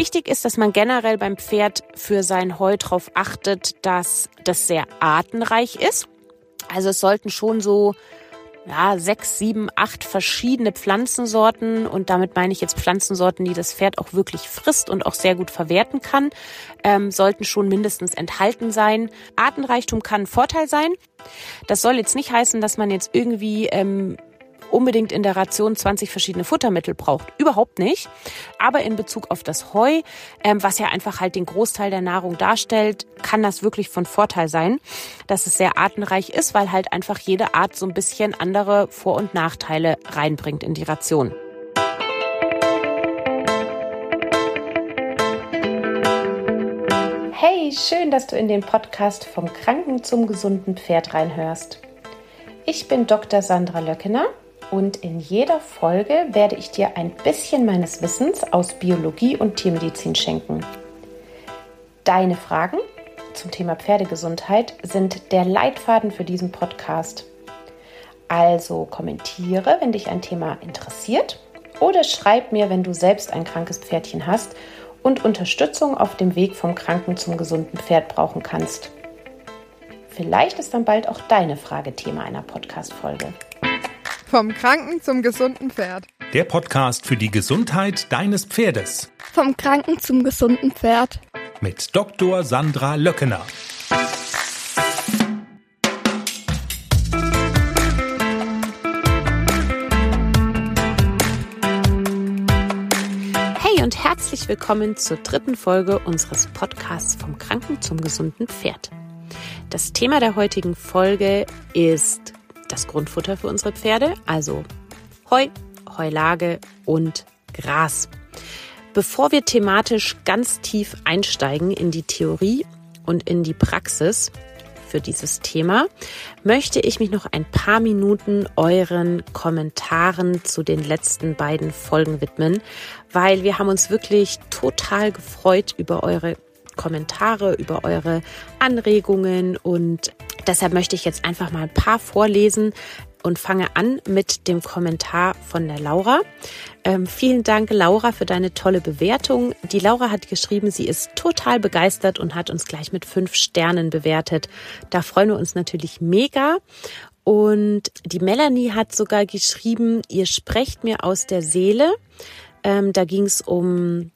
Wichtig ist, dass man generell beim Pferd für sein Heu darauf achtet, dass das sehr artenreich ist. Also es sollten schon so ja, sechs, sieben, acht verschiedene Pflanzensorten und damit meine ich jetzt Pflanzensorten, die das Pferd auch wirklich frisst und auch sehr gut verwerten kann, ähm, sollten schon mindestens enthalten sein. Artenreichtum kann ein Vorteil sein. Das soll jetzt nicht heißen, dass man jetzt irgendwie ähm, unbedingt in der Ration 20 verschiedene Futtermittel braucht. Überhaupt nicht. Aber in Bezug auf das Heu, ähm, was ja einfach halt den Großteil der Nahrung darstellt, kann das wirklich von Vorteil sein, dass es sehr artenreich ist, weil halt einfach jede Art so ein bisschen andere Vor- und Nachteile reinbringt in die Ration. Hey, schön, dass du in den Podcast vom Kranken zum gesunden Pferd reinhörst. Ich bin Dr. Sandra Löckener und in jeder Folge werde ich dir ein bisschen meines Wissens aus Biologie und Tiermedizin schenken. Deine Fragen zum Thema Pferdegesundheit sind der Leitfaden für diesen Podcast. Also kommentiere, wenn dich ein Thema interessiert oder schreib mir, wenn du selbst ein krankes Pferdchen hast und Unterstützung auf dem Weg vom kranken zum gesunden Pferd brauchen kannst. Vielleicht ist dann bald auch deine Frage Thema einer Podcast-Folge. Vom Kranken zum gesunden Pferd. Der Podcast für die Gesundheit deines Pferdes. Vom Kranken zum gesunden Pferd. Mit Dr. Sandra Löckener. Hey und herzlich willkommen zur dritten Folge unseres Podcasts vom Kranken zum gesunden Pferd. Das Thema der heutigen Folge ist das Grundfutter für unsere Pferde, also Heu, Heulage und Gras. Bevor wir thematisch ganz tief einsteigen in die Theorie und in die Praxis für dieses Thema, möchte ich mich noch ein paar Minuten euren Kommentaren zu den letzten beiden Folgen widmen, weil wir haben uns wirklich total gefreut über eure Kommentare, über eure Anregungen und deshalb möchte ich jetzt einfach mal ein paar vorlesen und fange an mit dem Kommentar von der Laura. Ähm, vielen Dank, Laura, für deine tolle Bewertung. Die Laura hat geschrieben, sie ist total begeistert und hat uns gleich mit fünf Sternen bewertet. Da freuen wir uns natürlich mega. Und die Melanie hat sogar geschrieben, ihr sprecht mir aus der Seele. Ähm, da ging es um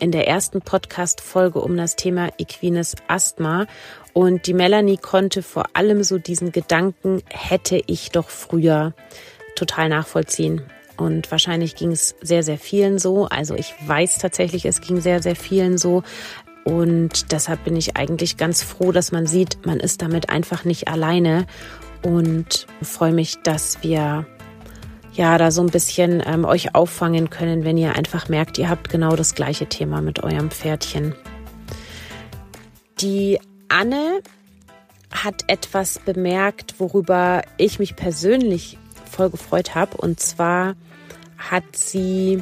in der ersten Podcast-Folge um das Thema equines Asthma. Und die Melanie konnte vor allem so diesen Gedanken, hätte ich doch früher total nachvollziehen. Und wahrscheinlich ging es sehr, sehr vielen so. Also ich weiß tatsächlich, es ging sehr, sehr vielen so. Und deshalb bin ich eigentlich ganz froh, dass man sieht, man ist damit einfach nicht alleine. Und freue mich, dass wir ja da so ein bisschen ähm, euch auffangen können, wenn ihr einfach merkt, ihr habt genau das gleiche Thema mit eurem Pferdchen. Die Anne hat etwas bemerkt, worüber ich mich persönlich voll gefreut habe. Und zwar hat sie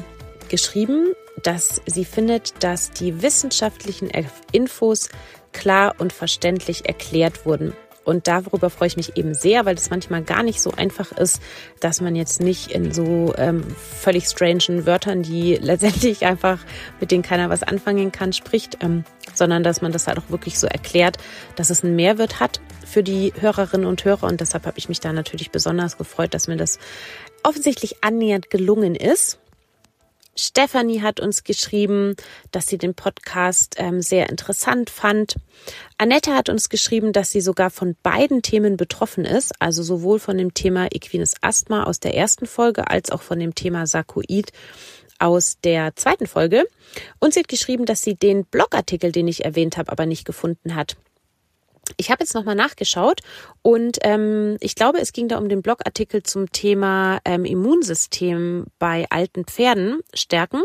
geschrieben, dass sie findet, dass die wissenschaftlichen Infos klar und verständlich erklärt wurden. Und darüber freue ich mich eben sehr, weil es manchmal gar nicht so einfach ist, dass man jetzt nicht in so ähm, völlig strangen Wörtern, die letztendlich einfach, mit denen keiner was anfangen kann, spricht, ähm, sondern dass man das halt auch wirklich so erklärt, dass es einen Mehrwert hat für die Hörerinnen und Hörer. Und deshalb habe ich mich da natürlich besonders gefreut, dass mir das offensichtlich annähernd gelungen ist. Stefanie hat uns geschrieben, dass sie den Podcast ähm, sehr interessant fand. Annette hat uns geschrieben, dass sie sogar von beiden Themen betroffen ist, also sowohl von dem Thema equines Asthma aus der ersten Folge als auch von dem Thema Sarkoid aus der zweiten Folge. Und sie hat geschrieben, dass sie den Blogartikel, den ich erwähnt habe, aber nicht gefunden hat. Ich habe jetzt nochmal nachgeschaut und ähm, ich glaube, es ging da um den Blogartikel zum Thema ähm, Immunsystem bei alten Pferden stärken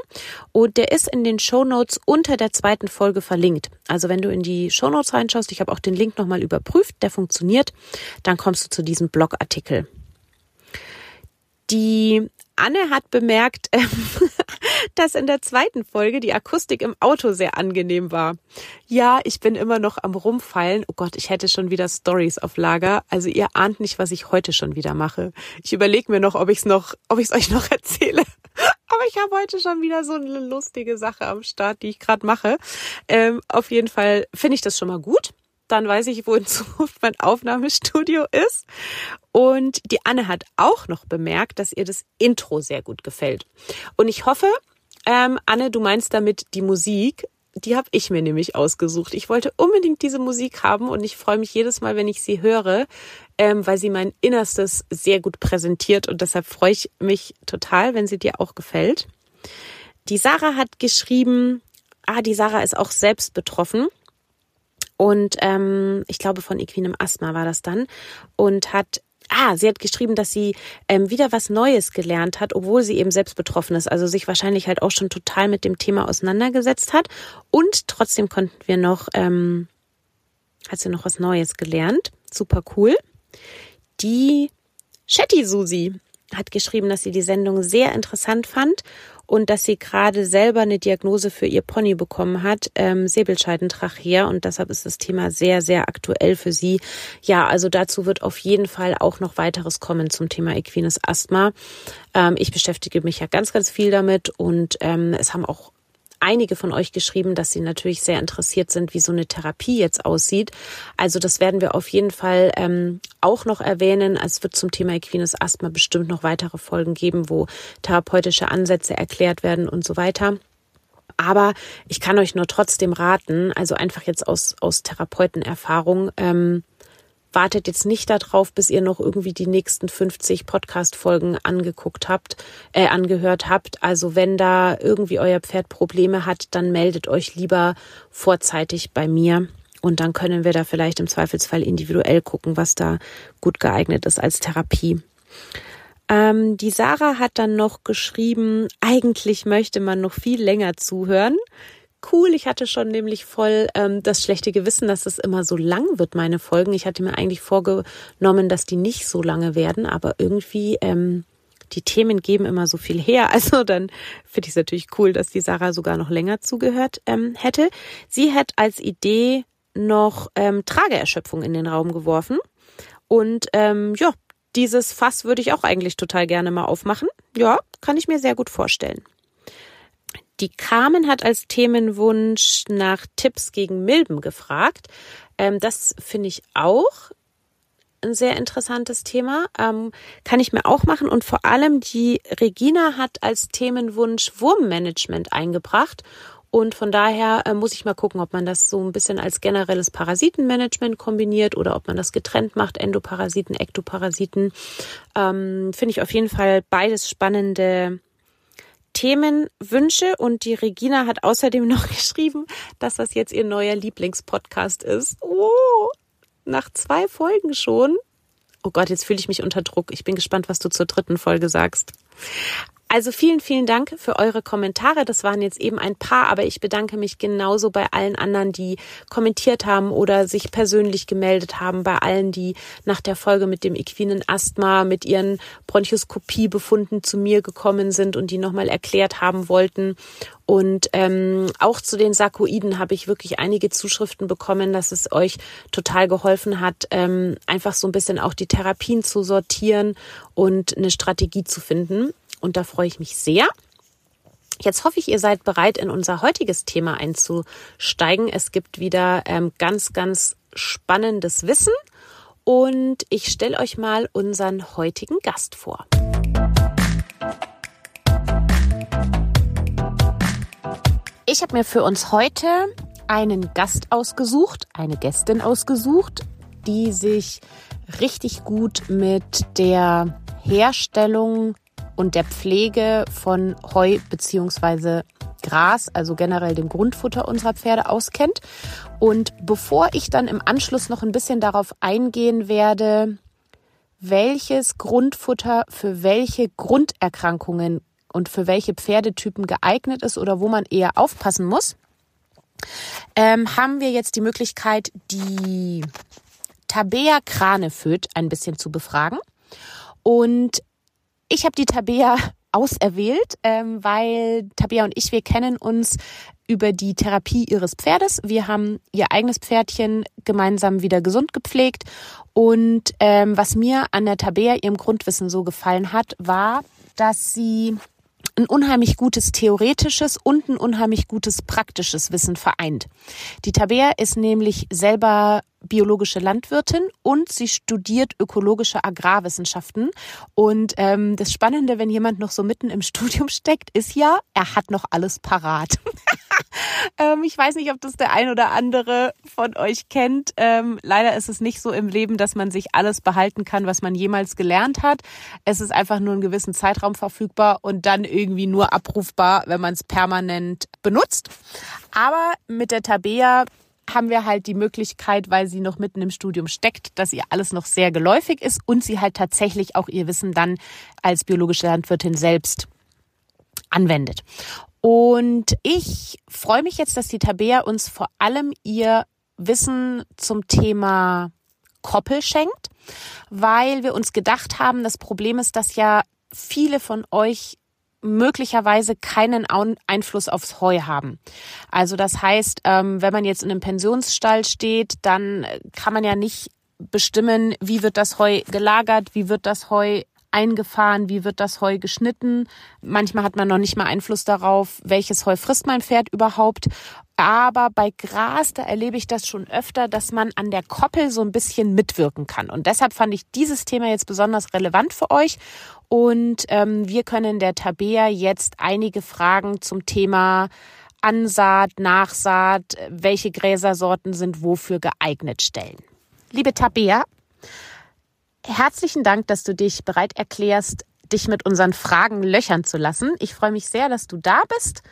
und der ist in den Show Notes unter der zweiten Folge verlinkt. Also wenn du in die Show Notes reinschaust, ich habe auch den Link nochmal überprüft, der funktioniert, dann kommst du zu diesem Blogartikel. Die Anne hat bemerkt, ähm, dass in der zweiten Folge die Akustik im Auto sehr angenehm war. Ja, ich bin immer noch am Rumfallen. Oh Gott, ich hätte schon wieder Stories auf Lager. Also ihr ahnt nicht, was ich heute schon wieder mache. Ich überlege mir noch, ob ich es noch, ob ich es euch noch erzähle. Aber ich habe heute schon wieder so eine lustige Sache am Start, die ich gerade mache. Ähm, auf jeden Fall finde ich das schon mal gut. Dann weiß ich, wo in Zukunft mein Aufnahmestudio ist. Und die Anne hat auch noch bemerkt, dass ihr das Intro sehr gut gefällt. Und ich hoffe, ähm, Anne, du meinst damit die Musik. Die habe ich mir nämlich ausgesucht. Ich wollte unbedingt diese Musik haben und ich freue mich jedes Mal, wenn ich sie höre, ähm, weil sie mein Innerstes sehr gut präsentiert und deshalb freue ich mich total, wenn sie dir auch gefällt. Die Sarah hat geschrieben, ah, die Sarah ist auch selbst betroffen und ähm, ich glaube von equinem Asthma war das dann und hat Ah, sie hat geschrieben, dass sie ähm, wieder was Neues gelernt hat, obwohl sie eben selbst betroffen ist. Also sich wahrscheinlich halt auch schon total mit dem Thema auseinandergesetzt hat. Und trotzdem konnten wir noch, ähm, hat sie noch was Neues gelernt. Super cool. Die Shetty Susi hat geschrieben, dass sie die Sendung sehr interessant fand und dass sie gerade selber eine Diagnose für ihr Pony bekommen hat, ähm, Säbelscheidentrachea und deshalb ist das Thema sehr, sehr aktuell für sie. Ja, also dazu wird auf jeden Fall auch noch weiteres kommen zum Thema equines Asthma. Ähm, ich beschäftige mich ja ganz, ganz viel damit und ähm, es haben auch einige von euch geschrieben, dass sie natürlich sehr interessiert sind, wie so eine Therapie jetzt aussieht. Also das werden wir auf jeden Fall ähm, auch noch erwähnen. Es wird zum Thema equines Asthma bestimmt noch weitere Folgen geben, wo therapeutische Ansätze erklärt werden und so weiter. Aber ich kann euch nur trotzdem raten, also einfach jetzt aus, aus Therapeutenerfahrung, ähm, wartet jetzt nicht darauf, bis ihr noch irgendwie die nächsten 50 Podcast-Folgen angeguckt habt, äh, angehört habt. Also wenn da irgendwie euer Pferd Probleme hat, dann meldet euch lieber vorzeitig bei mir. Und dann können wir da vielleicht im Zweifelsfall individuell gucken, was da gut geeignet ist als Therapie. Ähm, die Sarah hat dann noch geschrieben, eigentlich möchte man noch viel länger zuhören cool. Ich hatte schon nämlich voll ähm, das schlechte Gewissen, dass es immer so lang wird, meine Folgen. Ich hatte mir eigentlich vorgenommen, dass die nicht so lange werden, aber irgendwie ähm, die Themen geben immer so viel her. Also dann finde ich es natürlich cool, dass die Sarah sogar noch länger zugehört ähm, hätte. Sie hat als Idee noch ähm, Trageerschöpfung in den Raum geworfen. Und ähm, ja, dieses Fass würde ich auch eigentlich total gerne mal aufmachen. Ja, kann ich mir sehr gut vorstellen. Die Carmen hat als Themenwunsch nach Tipps gegen Milben gefragt. Ähm, das finde ich auch ein sehr interessantes Thema. Ähm, kann ich mir auch machen. Und vor allem die Regina hat als Themenwunsch Wurmmanagement eingebracht. Und von daher äh, muss ich mal gucken, ob man das so ein bisschen als generelles Parasitenmanagement kombiniert oder ob man das getrennt macht, Endoparasiten, Ektoparasiten. Ähm, Finde ich auf jeden Fall beides spannende Themenwünsche und die Regina hat außerdem noch geschrieben, dass das jetzt ihr neuer Lieblingspodcast ist. Oh, nach zwei Folgen schon. Oh Gott, jetzt fühle ich mich unter Druck. Ich bin gespannt, was du zur dritten Folge sagst. Also vielen, vielen Dank für eure Kommentare. Das waren jetzt eben ein paar, aber ich bedanke mich genauso bei allen anderen, die kommentiert haben oder sich persönlich gemeldet haben, bei allen, die nach der Folge mit dem equinen Asthma, mit ihren Bronchoskopiebefunden zu mir gekommen sind und die nochmal erklärt haben wollten. Und ähm, auch zu den Sarkoiden habe ich wirklich einige Zuschriften bekommen, dass es euch total geholfen hat, ähm, einfach so ein bisschen auch die Therapien zu sortieren und eine Strategie zu finden. Und da freue ich mich sehr. Jetzt hoffe ich, ihr seid bereit, in unser heutiges Thema einzusteigen. Es gibt wieder ähm, ganz, ganz spannendes Wissen und ich stelle euch mal unseren heutigen Gast vor. Ich habe mir für uns heute einen Gast ausgesucht, eine Gästin ausgesucht, die sich richtig gut mit der Herstellung und der Pflege von Heu beziehungsweise Gras, also generell dem Grundfutter unserer Pferde auskennt. Und bevor ich dann im Anschluss noch ein bisschen darauf eingehen werde, welches Grundfutter für welche Grunderkrankungen und für welche Pferdetypen geeignet ist oder wo man eher aufpassen muss, ähm, haben wir jetzt die Möglichkeit, die Tabea Kraneföd ein bisschen zu befragen. Und ich habe die Tabea auserwählt, ähm, weil Tabea und ich, wir kennen uns über die Therapie ihres Pferdes. Wir haben ihr eigenes Pferdchen gemeinsam wieder gesund gepflegt. Und ähm, was mir an der Tabea, ihrem Grundwissen so gefallen hat, war, dass sie ein unheimlich gutes theoretisches und ein unheimlich gutes praktisches Wissen vereint. Die Tabea ist nämlich selber biologische Landwirtin und sie studiert ökologische Agrarwissenschaften. Und ähm, das Spannende, wenn jemand noch so mitten im Studium steckt, ist ja, er hat noch alles parat. ähm, ich weiß nicht, ob das der ein oder andere von euch kennt. Ähm, leider ist es nicht so im Leben, dass man sich alles behalten kann, was man jemals gelernt hat. Es ist einfach nur einen gewissen Zeitraum verfügbar und dann irgendwie nur abrufbar, wenn man es permanent benutzt. Aber mit der Tabea haben wir halt die Möglichkeit, weil sie noch mitten im Studium steckt, dass ihr alles noch sehr geläufig ist und sie halt tatsächlich auch ihr Wissen dann als biologische Landwirtin selbst anwendet. Und ich freue mich jetzt, dass die Tabea uns vor allem ihr Wissen zum Thema Koppel schenkt, weil wir uns gedacht haben, das Problem ist, dass ja viele von euch möglicherweise keinen Einfluss aufs Heu haben. Also das heißt, ähm, wenn man jetzt in einem Pensionsstall steht, dann kann man ja nicht bestimmen, wie wird das Heu gelagert, wie wird das Heu eingefahren, wie wird das Heu geschnitten. Manchmal hat man noch nicht mal Einfluss darauf, welches Heu frisst mein Pferd überhaupt. Aber bei Gras, da erlebe ich das schon öfter, dass man an der Koppel so ein bisschen mitwirken kann. Und deshalb fand ich dieses Thema jetzt besonders relevant für euch. Und ähm, wir können der Tabea jetzt einige Fragen zum Thema Ansaat, Nachsaat, welche Gräsersorten sind wofür geeignet stellen. Liebe Tabea, herzlichen Dank, dass du dich bereit erklärst, dich mit unseren Fragen löchern zu lassen. Ich freue mich sehr, dass du da bist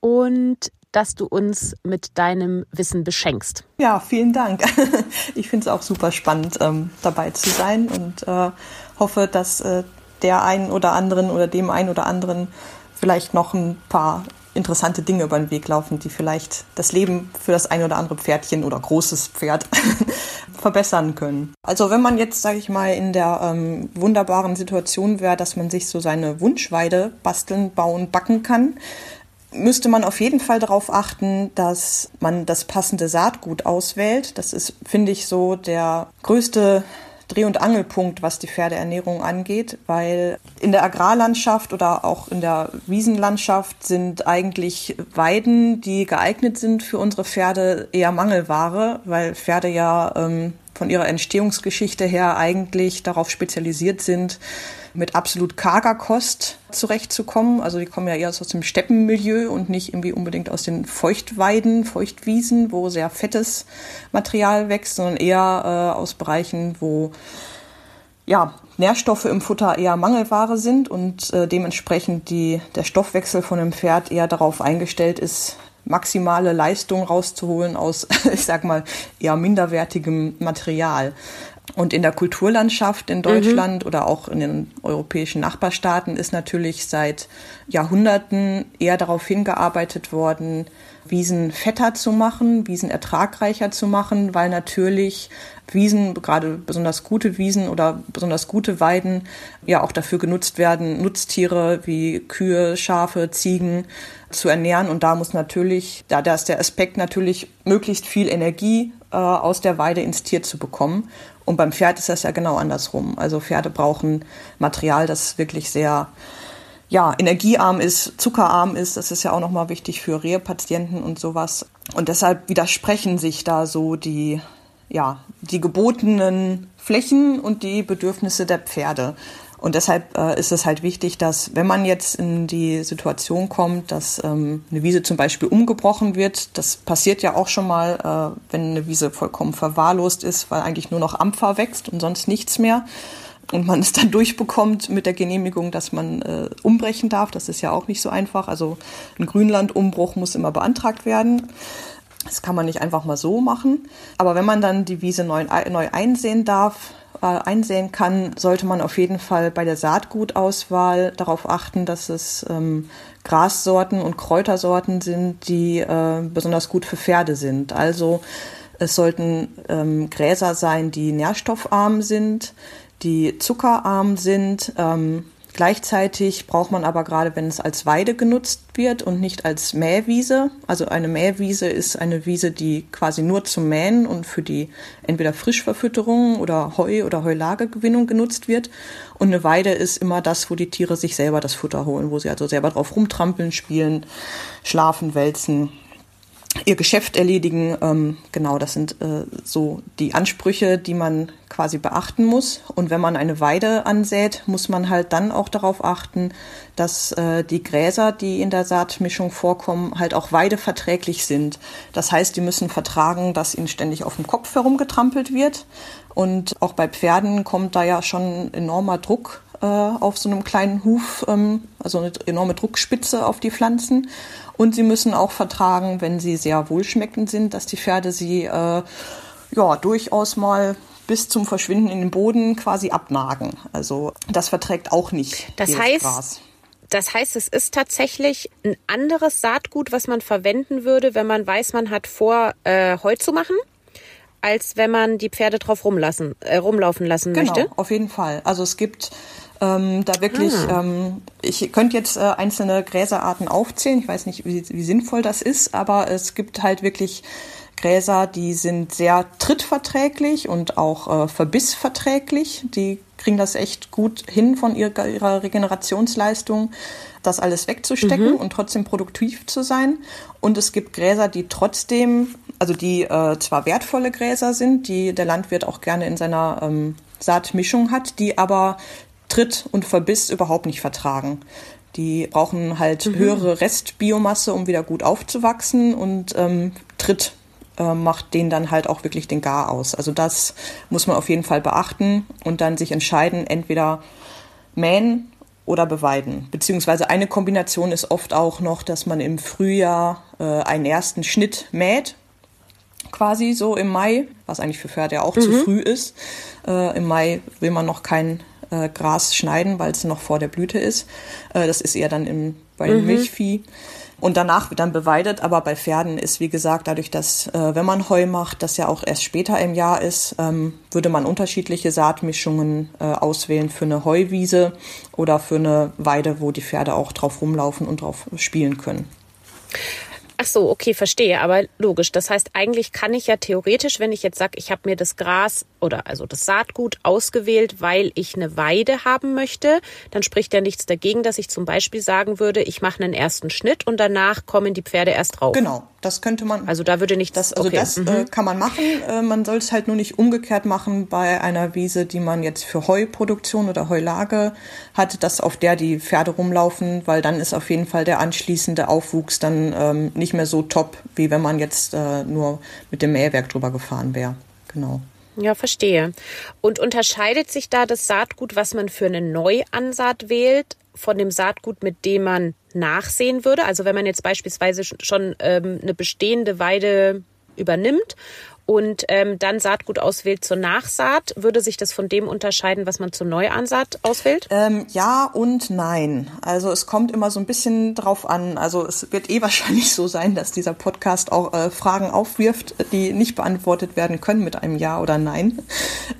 und dass du uns mit deinem Wissen beschenkst. Ja, vielen Dank. Ich finde es auch super spannend, ähm, dabei zu sein und äh, hoffe, dass äh, der einen oder anderen oder dem einen oder anderen vielleicht noch ein paar interessante Dinge über den Weg laufen, die vielleicht das Leben für das ein oder andere Pferdchen oder großes Pferd verbessern können. Also wenn man jetzt, sage ich mal, in der ähm, wunderbaren Situation wäre, dass man sich so seine Wunschweide basteln, bauen, backen kann, müsste man auf jeden Fall darauf achten, dass man das passende Saatgut auswählt. Das ist, finde ich, so der größte Dreh- und Angelpunkt, was die Pferdeernährung angeht, weil in der Agrarlandschaft oder auch in der Wiesenlandschaft sind eigentlich Weiden, die geeignet sind für unsere Pferde, eher Mangelware, weil Pferde ja ähm, von ihrer Entstehungsgeschichte her eigentlich darauf spezialisiert sind, mit absolut karger Kost zurechtzukommen. Also die kommen ja eher aus dem Steppenmilieu und nicht irgendwie unbedingt aus den Feuchtweiden, Feuchtwiesen, wo sehr fettes Material wächst, sondern eher äh, aus Bereichen, wo ja, Nährstoffe im Futter eher Mangelware sind und äh, dementsprechend die, der Stoffwechsel von dem Pferd eher darauf eingestellt ist, maximale Leistung rauszuholen aus, ich sag mal, eher minderwertigem Material. Und in der Kulturlandschaft in Deutschland mhm. oder auch in den europäischen Nachbarstaaten ist natürlich seit Jahrhunderten eher darauf hingearbeitet worden, Wiesen fetter zu machen, Wiesen ertragreicher zu machen, weil natürlich Wiesen, gerade besonders gute Wiesen oder besonders gute Weiden, ja auch dafür genutzt werden, Nutztiere wie Kühe, Schafe, Ziegen zu ernähren. Und da muss natürlich, da, da ist der Aspekt natürlich, möglichst viel Energie äh, aus der Weide ins Tier zu bekommen. Und beim Pferd ist das ja genau andersrum. Also Pferde brauchen Material, das wirklich sehr ja, energiearm ist, zuckerarm ist. Das ist ja auch nochmal wichtig für Rehepatienten und sowas. Und deshalb widersprechen sich da so die, ja, die gebotenen Flächen und die Bedürfnisse der Pferde. Und deshalb äh, ist es halt wichtig, dass wenn man jetzt in die Situation kommt, dass ähm, eine Wiese zum Beispiel umgebrochen wird, das passiert ja auch schon mal, äh, wenn eine Wiese vollkommen verwahrlost ist, weil eigentlich nur noch Ampfer wächst und sonst nichts mehr. Und man es dann durchbekommt mit der Genehmigung, dass man äh, umbrechen darf. Das ist ja auch nicht so einfach. Also ein Grünlandumbruch muss immer beantragt werden. Das kann man nicht einfach mal so machen. Aber wenn man dann die Wiese neu, neu einsehen darf, einsehen kann, sollte man auf jeden Fall bei der Saatgutauswahl darauf achten, dass es ähm, Grassorten und Kräutersorten sind, die äh, besonders gut für Pferde sind. Also es sollten ähm, Gräser sein, die nährstoffarm sind, die zuckerarm sind, ähm, Gleichzeitig braucht man aber gerade, wenn es als Weide genutzt wird und nicht als Mähwiese. Also eine Mähwiese ist eine Wiese, die quasi nur zum Mähen und für die entweder Frischverfütterung oder Heu- oder Heulagegewinnung genutzt wird. Und eine Weide ist immer das, wo die Tiere sich selber das Futter holen, wo sie also selber drauf rumtrampeln, spielen, schlafen, wälzen ihr Geschäft erledigen. Ähm, genau, das sind äh, so die Ansprüche, die man quasi beachten muss. Und wenn man eine Weide ansät, muss man halt dann auch darauf achten, dass äh, die Gräser, die in der Saatmischung vorkommen, halt auch weideverträglich sind. Das heißt, die müssen vertragen, dass ihnen ständig auf dem Kopf herumgetrampelt wird. Und auch bei Pferden kommt da ja schon enormer Druck äh, auf so einem kleinen Huf, ähm, also eine enorme Druckspitze auf die Pflanzen. Und sie müssen auch vertragen, wenn sie sehr wohlschmeckend sind, dass die Pferde sie äh, ja durchaus mal bis zum Verschwinden in den Boden quasi abnagen. Also das verträgt auch nicht. Das heißt, Gras. Das heißt, es ist tatsächlich ein anderes Saatgut, was man verwenden würde, wenn man weiß, man hat vor, äh, Heu zu machen, als wenn man die Pferde drauf rumlassen, äh, rumlaufen lassen genau, möchte. Auf jeden Fall. Also es gibt ähm, da wirklich, ah. ähm, ich könnte jetzt äh, einzelne Gräserarten aufzählen. Ich weiß nicht, wie, wie sinnvoll das ist, aber es gibt halt wirklich Gräser, die sind sehr trittverträglich und auch äh, verbissverträglich. Die kriegen das echt gut hin von ihrer, ihrer Regenerationsleistung, das alles wegzustecken mhm. und trotzdem produktiv zu sein. Und es gibt Gräser, die trotzdem, also die äh, zwar wertvolle Gräser sind, die der Landwirt auch gerne in seiner ähm, Saatmischung hat, die aber Tritt und Verbiss überhaupt nicht vertragen. Die brauchen halt mhm. höhere Restbiomasse, um wieder gut aufzuwachsen und ähm, Tritt äh, macht den dann halt auch wirklich den Gar aus. Also das muss man auf jeden Fall beachten und dann sich entscheiden, entweder mähen oder beweiden. Beziehungsweise eine Kombination ist oft auch noch, dass man im Frühjahr äh, einen ersten Schnitt mäht, quasi so im Mai, was eigentlich für Pferde ja auch mhm. zu früh ist. Äh, Im Mai will man noch kein äh, Gras schneiden, weil es noch vor der Blüte ist. Äh, das ist eher dann im, bei mhm. Milchvieh. Und danach wird dann beweidet, aber bei Pferden ist, wie gesagt, dadurch, dass, äh, wenn man Heu macht, das ja auch erst später im Jahr ist, ähm, würde man unterschiedliche Saatmischungen äh, auswählen für eine Heuwiese oder für eine Weide, wo die Pferde auch drauf rumlaufen und drauf spielen können. Ach so, okay, verstehe. Aber logisch. Das heißt, eigentlich kann ich ja theoretisch, wenn ich jetzt sage, ich habe mir das Gras oder also das Saatgut ausgewählt, weil ich eine Weide haben möchte, dann spricht ja nichts dagegen, dass ich zum Beispiel sagen würde, ich mache einen ersten Schnitt und danach kommen die Pferde erst drauf. Genau, das könnte man. Also da würde nicht das. Also okay. das äh, mhm. kann man machen. Äh, man soll es halt nur nicht umgekehrt machen bei einer Wiese, die man jetzt für Heuproduktion oder Heulage hat, dass auf der die Pferde rumlaufen, weil dann ist auf jeden Fall der anschließende Aufwuchs dann ähm, nicht nicht mehr so top, wie wenn man jetzt äh, nur mit dem Mähwerk drüber gefahren wäre. Genau. Ja, verstehe. Und unterscheidet sich da das Saatgut, was man für eine Neuansaat wählt, von dem Saatgut, mit dem man nachsehen würde? Also wenn man jetzt beispielsweise schon ähm, eine bestehende Weide übernimmt und ähm, dann Saatgut auswählt zur Nachsaat, würde sich das von dem unterscheiden, was man zur Neuansaat auswählt? Ähm, ja und nein. Also es kommt immer so ein bisschen drauf an. Also es wird eh wahrscheinlich so sein, dass dieser Podcast auch äh, Fragen aufwirft, die nicht beantwortet werden können mit einem Ja oder Nein.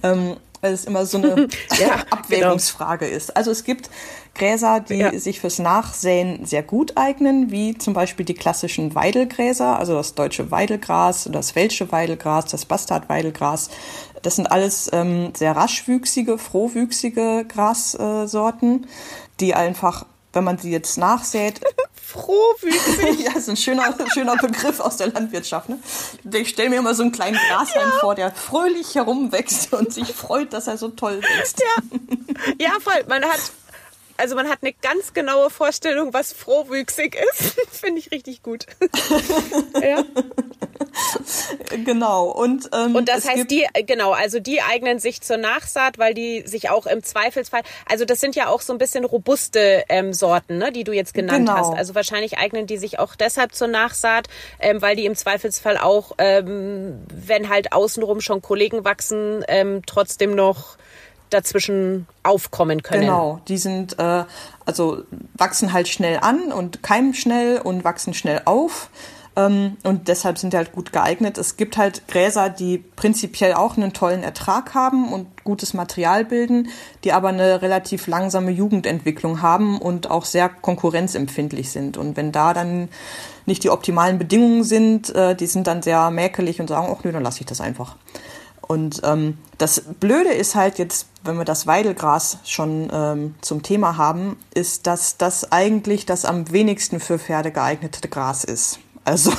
Ähm, weil es immer so eine ja, genau. Abwägungsfrage genau. ist. Also es gibt Gräser, die ja. sich fürs Nachsäen sehr gut eignen, wie zum Beispiel die klassischen Weidelgräser, also das deutsche Weidelgras, das welsche Weidelgras, das Bastardweidelgras. Das sind alles ähm, sehr raschwüchsige, frohwüchsige Grassorten, die einfach, wenn man sie jetzt nachsät, frohwüchsig. ja, ist ein schöner, schöner Begriff aus der Landwirtschaft. Ne? Ich stelle mir immer so einen kleinen Grashalm ja. vor, der fröhlich herumwächst und sich freut, dass er so toll wächst. Ja, ja voll. Man hat also man hat eine ganz genaue Vorstellung, was frohwüchsig ist. Finde ich richtig gut. ja. Genau. Und, ähm, und das heißt, die, genau, also die eignen sich zur Nachsaat, weil die sich auch im Zweifelsfall, also das sind ja auch so ein bisschen robuste ähm, Sorten, ne, die du jetzt genannt genau. hast. Also wahrscheinlich eignen die sich auch deshalb zur Nachsaat, ähm, weil die im Zweifelsfall auch, ähm, wenn halt außenrum schon Kollegen wachsen, ähm, trotzdem noch dazwischen aufkommen können. Genau, die sind äh, also wachsen halt schnell an und keimen schnell und wachsen schnell auf. Ähm, und deshalb sind die halt gut geeignet. Es gibt halt Gräser, die prinzipiell auch einen tollen Ertrag haben und gutes Material bilden, die aber eine relativ langsame Jugendentwicklung haben und auch sehr konkurrenzempfindlich sind. Und wenn da dann nicht die optimalen Bedingungen sind, äh, die sind dann sehr mäkelig und sagen, ach nö, dann lasse ich das einfach. Und ähm, das Blöde ist halt jetzt, wenn wir das Weidelgras schon ähm, zum Thema haben, ist, dass das eigentlich das am wenigsten für Pferde geeignete Gras ist. Also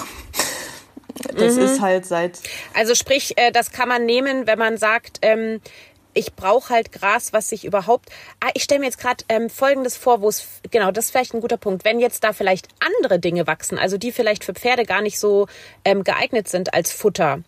das mhm. ist halt seit. Also sprich, äh, das kann man nehmen, wenn man sagt, ähm, ich brauche halt Gras, was sich überhaupt. Ah, ich stelle mir jetzt gerade ähm, Folgendes vor, wo es genau, das ist vielleicht ein guter Punkt. Wenn jetzt da vielleicht andere Dinge wachsen, also die vielleicht für Pferde gar nicht so ähm, geeignet sind als Futter,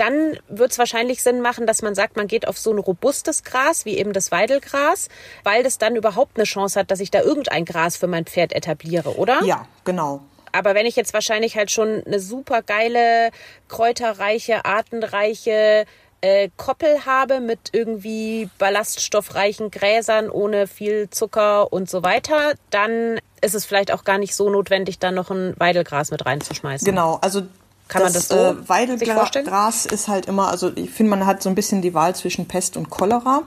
dann wird es wahrscheinlich Sinn machen, dass man sagt, man geht auf so ein robustes Gras, wie eben das Weidelgras, weil das dann überhaupt eine Chance hat, dass ich da irgendein Gras für mein Pferd etabliere, oder? Ja, genau. Aber wenn ich jetzt wahrscheinlich halt schon eine super geile, kräuterreiche, artenreiche äh, Koppel habe mit irgendwie ballaststoffreichen Gräsern ohne viel Zucker und so weiter, dann ist es vielleicht auch gar nicht so notwendig, da noch ein Weidelgras mit reinzuschmeißen. Genau, also kann das, man das so äh, Weidelgras ist halt immer, also ich finde, man hat so ein bisschen die Wahl zwischen Pest und Cholera,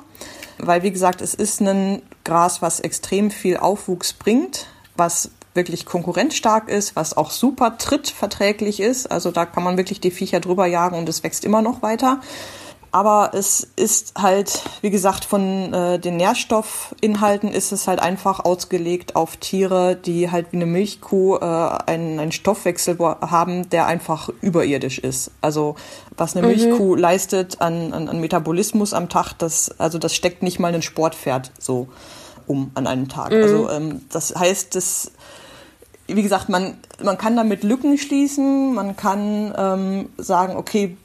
weil wie gesagt, es ist ein Gras, was extrem viel Aufwuchs bringt, was wirklich konkurrenzstark ist, was auch super trittverträglich ist. Also da kann man wirklich die Viecher drüber jagen und es wächst immer noch weiter. Aber es ist halt, wie gesagt, von äh, den Nährstoffinhalten ist es halt einfach ausgelegt auf Tiere, die halt wie eine Milchkuh äh, einen, einen Stoffwechsel haben, der einfach überirdisch ist. Also was eine mhm. Milchkuh leistet an, an, an Metabolismus am Tag, das, also das steckt nicht mal ein Sportpferd so um an einem Tag. Mhm. Also ähm, das heißt, das wie gesagt, man, man kann damit Lücken schließen, man kann ähm, sagen, okay,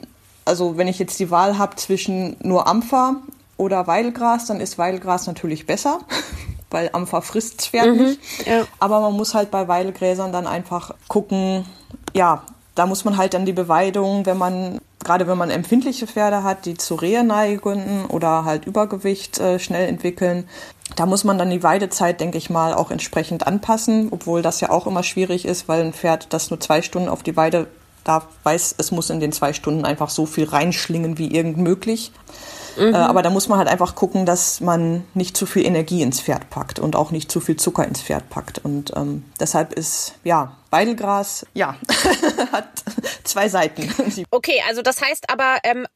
also wenn ich jetzt die Wahl habe zwischen nur Ampfer oder Weidelgras, dann ist Weidelgras natürlich besser, weil Ampfer frisst Pferd mhm, nicht. Ja. Aber man muss halt bei Weidelgräsern dann einfach gucken, ja, da muss man halt dann die Beweidung, wenn man, gerade wenn man empfindliche Pferde hat, die zu Rehe neigen oder halt Übergewicht äh, schnell entwickeln, da muss man dann die Weidezeit, denke ich mal, auch entsprechend anpassen, obwohl das ja auch immer schwierig ist, weil ein Pferd, das nur zwei Stunden auf die Weide darf, weiß, es muss in den zwei Stunden einfach so viel reinschlingen wie irgend möglich. Mhm. Äh, aber da muss man halt einfach gucken, dass man nicht zu viel Energie ins Pferd packt und auch nicht zu viel Zucker ins Pferd packt. Und ähm, deshalb ist, ja, Weidelgras, ja, hat zwei Seiten. Okay, also das heißt aber, ähm,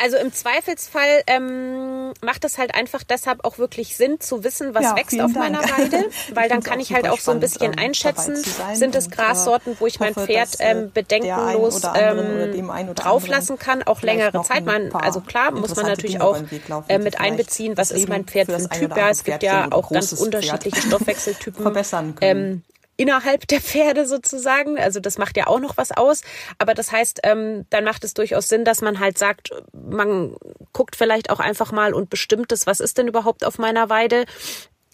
also im Zweifelsfall ähm, macht es halt einfach deshalb auch wirklich Sinn zu wissen, was ja, wächst auf Dank. meiner Weide, weil dann kann ich halt auch so ein bisschen ähm, einschätzen, sind es Grassorten, wo ich mein hoffe, Pferd dass, äh, ähm, bedenkenlos ähm, drauflassen kann, auch längere Zeit. Man, also klar muss man natürlich auch äh, mit einbeziehen, was ist mein Pferd für ein Typ. Ja, es gibt ja auch ganz unterschiedliche Stoffwechseltypen. verbessern können. Ähm, innerhalb der Pferde sozusagen. Also das macht ja auch noch was aus. Aber das heißt, ähm, dann macht es durchaus Sinn, dass man halt sagt, man guckt vielleicht auch einfach mal und bestimmt es, was ist denn überhaupt auf meiner Weide.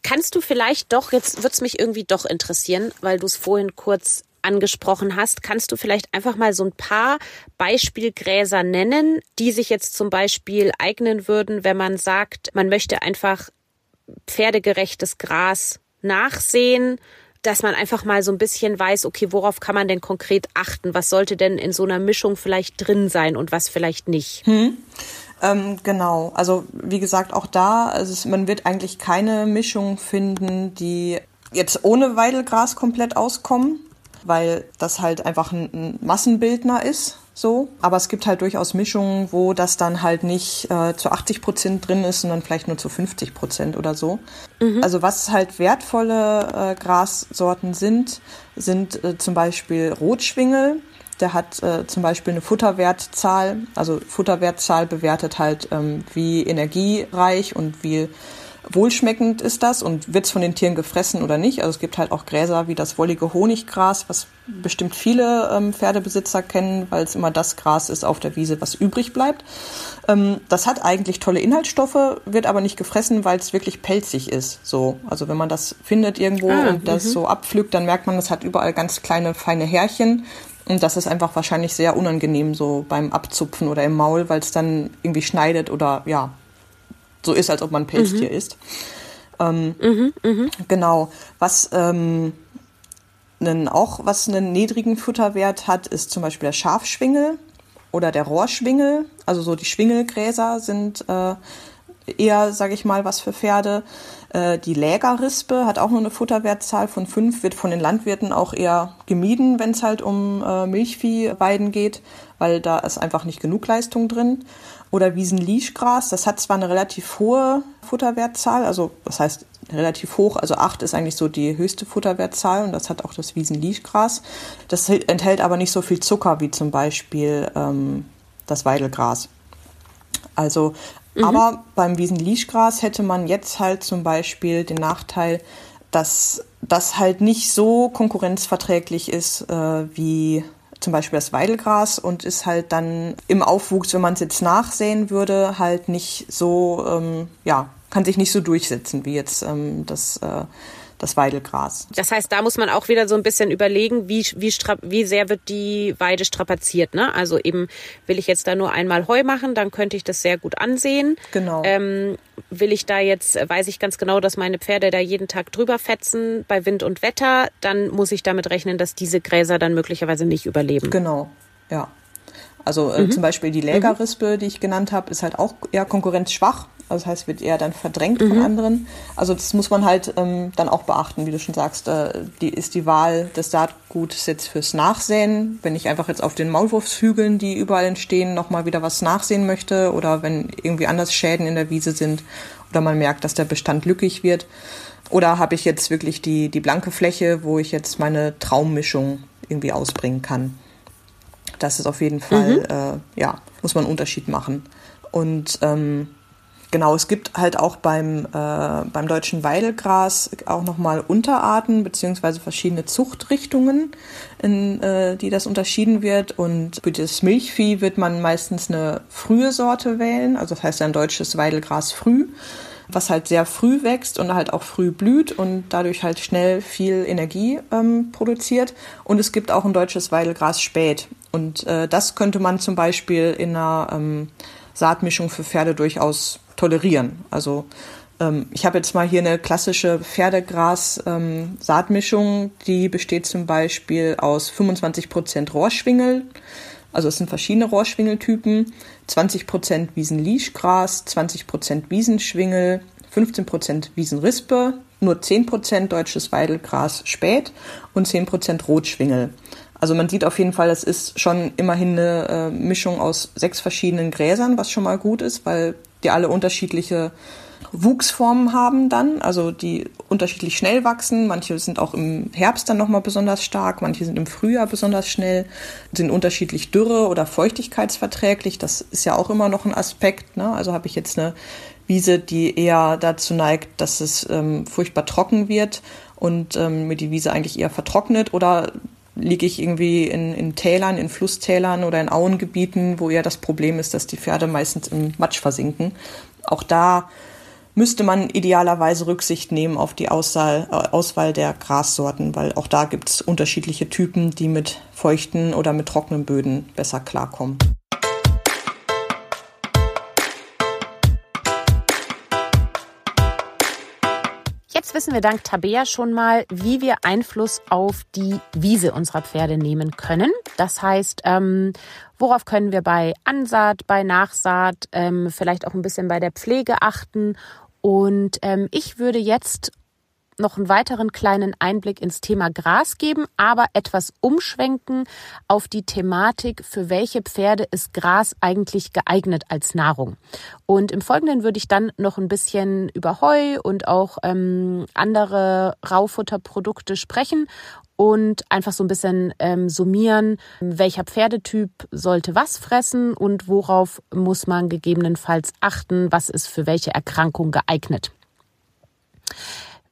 Kannst du vielleicht doch, jetzt wird's mich irgendwie doch interessieren, weil du es vorhin kurz angesprochen hast, kannst du vielleicht einfach mal so ein paar Beispielgräser nennen, die sich jetzt zum Beispiel eignen würden, wenn man sagt, man möchte einfach pferdegerechtes Gras nachsehen dass man einfach mal so ein bisschen weiß, okay, worauf kann man denn konkret achten? Was sollte denn in so einer Mischung vielleicht drin sein und was vielleicht nicht? Hm. Ähm, genau, also wie gesagt, auch da, also man wird eigentlich keine Mischung finden, die jetzt ohne Weidelgras komplett auskommen, weil das halt einfach ein, ein Massenbildner ist so. Aber es gibt halt durchaus Mischungen, wo das dann halt nicht äh, zu 80 Prozent drin ist, sondern vielleicht nur zu 50 Prozent oder so. Mhm. Also was halt wertvolle äh, Grassorten sind, sind äh, zum Beispiel Rotschwingel. Der hat äh, zum Beispiel eine Futterwertzahl. Also Futterwertzahl bewertet halt, ähm, wie energiereich und wie wohlschmeckend ist das und wird es von den Tieren gefressen oder nicht. Also es gibt halt auch Gräser wie das wollige Honiggras, was bestimmt viele ähm, Pferdebesitzer kennen, weil es immer das Gras ist auf der Wiese, was übrig bleibt. Ähm, das hat eigentlich tolle Inhaltsstoffe, wird aber nicht gefressen, weil es wirklich pelzig ist. So, also wenn man das findet irgendwo ah, und das mhm. so abpflückt, dann merkt man, es hat überall ganz kleine feine Härchen. Und das ist einfach wahrscheinlich sehr unangenehm so beim Abzupfen oder im Maul, weil es dann irgendwie schneidet oder ja, so ist, als ob man Pelztier mhm. ist. Ähm, mhm, mh. Genau. Was ähm, Einen, auch was einen niedrigen Futterwert hat, ist zum Beispiel der Schafschwingel oder der Rohrschwingel. Also so die Schwingelgräser sind äh, eher, sage ich mal, was für Pferde. Äh, die Lägerrispe hat auch nur eine Futterwertzahl von fünf, wird von den Landwirten auch eher gemieden, wenn es halt um äh, Milchviehweiden geht, weil da ist einfach nicht genug Leistung drin. Oder Wiesenlischgras, das hat zwar eine relativ hohe Futterwertzahl, also das heißt relativ hoch, also acht ist eigentlich so die höchste Futterwertzahl und das hat auch das Wiesenlischgras. Das enthält aber nicht so viel Zucker wie zum Beispiel ähm, das Weidelgras. Also Mhm. Aber beim Wiesenlischgras hätte man jetzt halt zum Beispiel den Nachteil, dass das halt nicht so konkurrenzverträglich ist äh, wie zum Beispiel das Weidelgras und ist halt dann im Aufwuchs, wenn man es jetzt nachsehen würde, halt nicht so, ähm, ja, kann sich nicht so durchsetzen wie jetzt ähm, das äh, das Weidelgras. Das heißt, da muss man auch wieder so ein bisschen überlegen, wie, wie, wie sehr wird die Weide strapaziert. Ne? Also eben, will ich jetzt da nur einmal Heu machen, dann könnte ich das sehr gut ansehen. Genau. Ähm, will ich da jetzt, weiß ich ganz genau, dass meine Pferde da jeden Tag drüber fetzen bei Wind und Wetter, dann muss ich damit rechnen, dass diese Gräser dann möglicherweise nicht überleben. Genau, ja. Also äh, mhm. zum Beispiel die Lägerrispe, mhm. die ich genannt habe, ist halt auch eher konkurrenzschwach. Also das heißt, wird eher dann verdrängt mhm. von anderen. Also das muss man halt ähm, dann auch beachten, wie du schon sagst. Äh, die ist die Wahl des Saatguts jetzt fürs Nachsäen. Wenn ich einfach jetzt auf den Maulwurfshügeln, die überall entstehen, nochmal wieder was nachsehen möchte oder wenn irgendwie anders Schäden in der Wiese sind oder man merkt, dass der Bestand lückig wird. Oder habe ich jetzt wirklich die, die blanke Fläche, wo ich jetzt meine Traummischung irgendwie ausbringen kann. Das ist auf jeden Fall, mhm. äh, ja, muss man einen Unterschied machen. Und ähm, genau, es gibt halt auch beim, äh, beim deutschen Weidelgras auch nochmal Unterarten beziehungsweise verschiedene Zuchtrichtungen, in äh, die das unterschieden wird. Und für das Milchvieh wird man meistens eine frühe Sorte wählen, also das heißt ein deutsches Weidelgras früh was halt sehr früh wächst und halt auch früh blüht und dadurch halt schnell viel Energie ähm, produziert. Und es gibt auch ein deutsches Weidelgras spät. Und äh, das könnte man zum Beispiel in einer ähm, Saatmischung für Pferde durchaus tolerieren. Also ähm, ich habe jetzt mal hier eine klassische Pferdegras-Saatmischung, ähm, die besteht zum Beispiel aus 25 Prozent Rohrschwingel, also es sind verschiedene Rohrschwingeltypen, 20 Prozent Wiesenlischgras, 20 Prozent Wiesenschwingel, 15 Prozent Wiesenrispe, nur 10 Prozent deutsches Weidelgras spät und 10 Prozent Rotschwingel. Also man sieht auf jeden Fall, es ist schon immerhin eine äh, Mischung aus sechs verschiedenen Gräsern, was schon mal gut ist, weil die alle unterschiedliche Wuchsformen haben dann, also die unterschiedlich schnell wachsen. Manche sind auch im Herbst dann nochmal besonders stark, manche sind im Frühjahr besonders schnell, sind unterschiedlich dürre- oder feuchtigkeitsverträglich. Das ist ja auch immer noch ein Aspekt. Ne? Also habe ich jetzt eine Wiese, die eher dazu neigt, dass es ähm, furchtbar trocken wird und ähm, mir die Wiese eigentlich eher vertrocknet oder liege ich irgendwie in, in Tälern, in Flusstälern oder in Auengebieten, wo eher das Problem ist, dass die Pferde meistens im Matsch versinken. Auch da müsste man idealerweise Rücksicht nehmen auf die Auswahl, äh, Auswahl der Grassorten, weil auch da gibt es unterschiedliche Typen, die mit feuchten oder mit trockenen Böden besser klarkommen. Wissen wir dank Tabea schon mal, wie wir Einfluss auf die Wiese unserer Pferde nehmen können. Das heißt, ähm, worauf können wir bei Ansaat, bei Nachsaat, ähm, vielleicht auch ein bisschen bei der Pflege achten. Und ähm, ich würde jetzt noch einen weiteren kleinen Einblick ins Thema Gras geben, aber etwas umschwenken auf die Thematik, für welche Pferde ist Gras eigentlich geeignet als Nahrung. Und im Folgenden würde ich dann noch ein bisschen über Heu und auch ähm, andere Raufutterprodukte sprechen und einfach so ein bisschen ähm, summieren, welcher Pferdetyp sollte was fressen und worauf muss man gegebenenfalls achten, was ist für welche Erkrankung geeignet.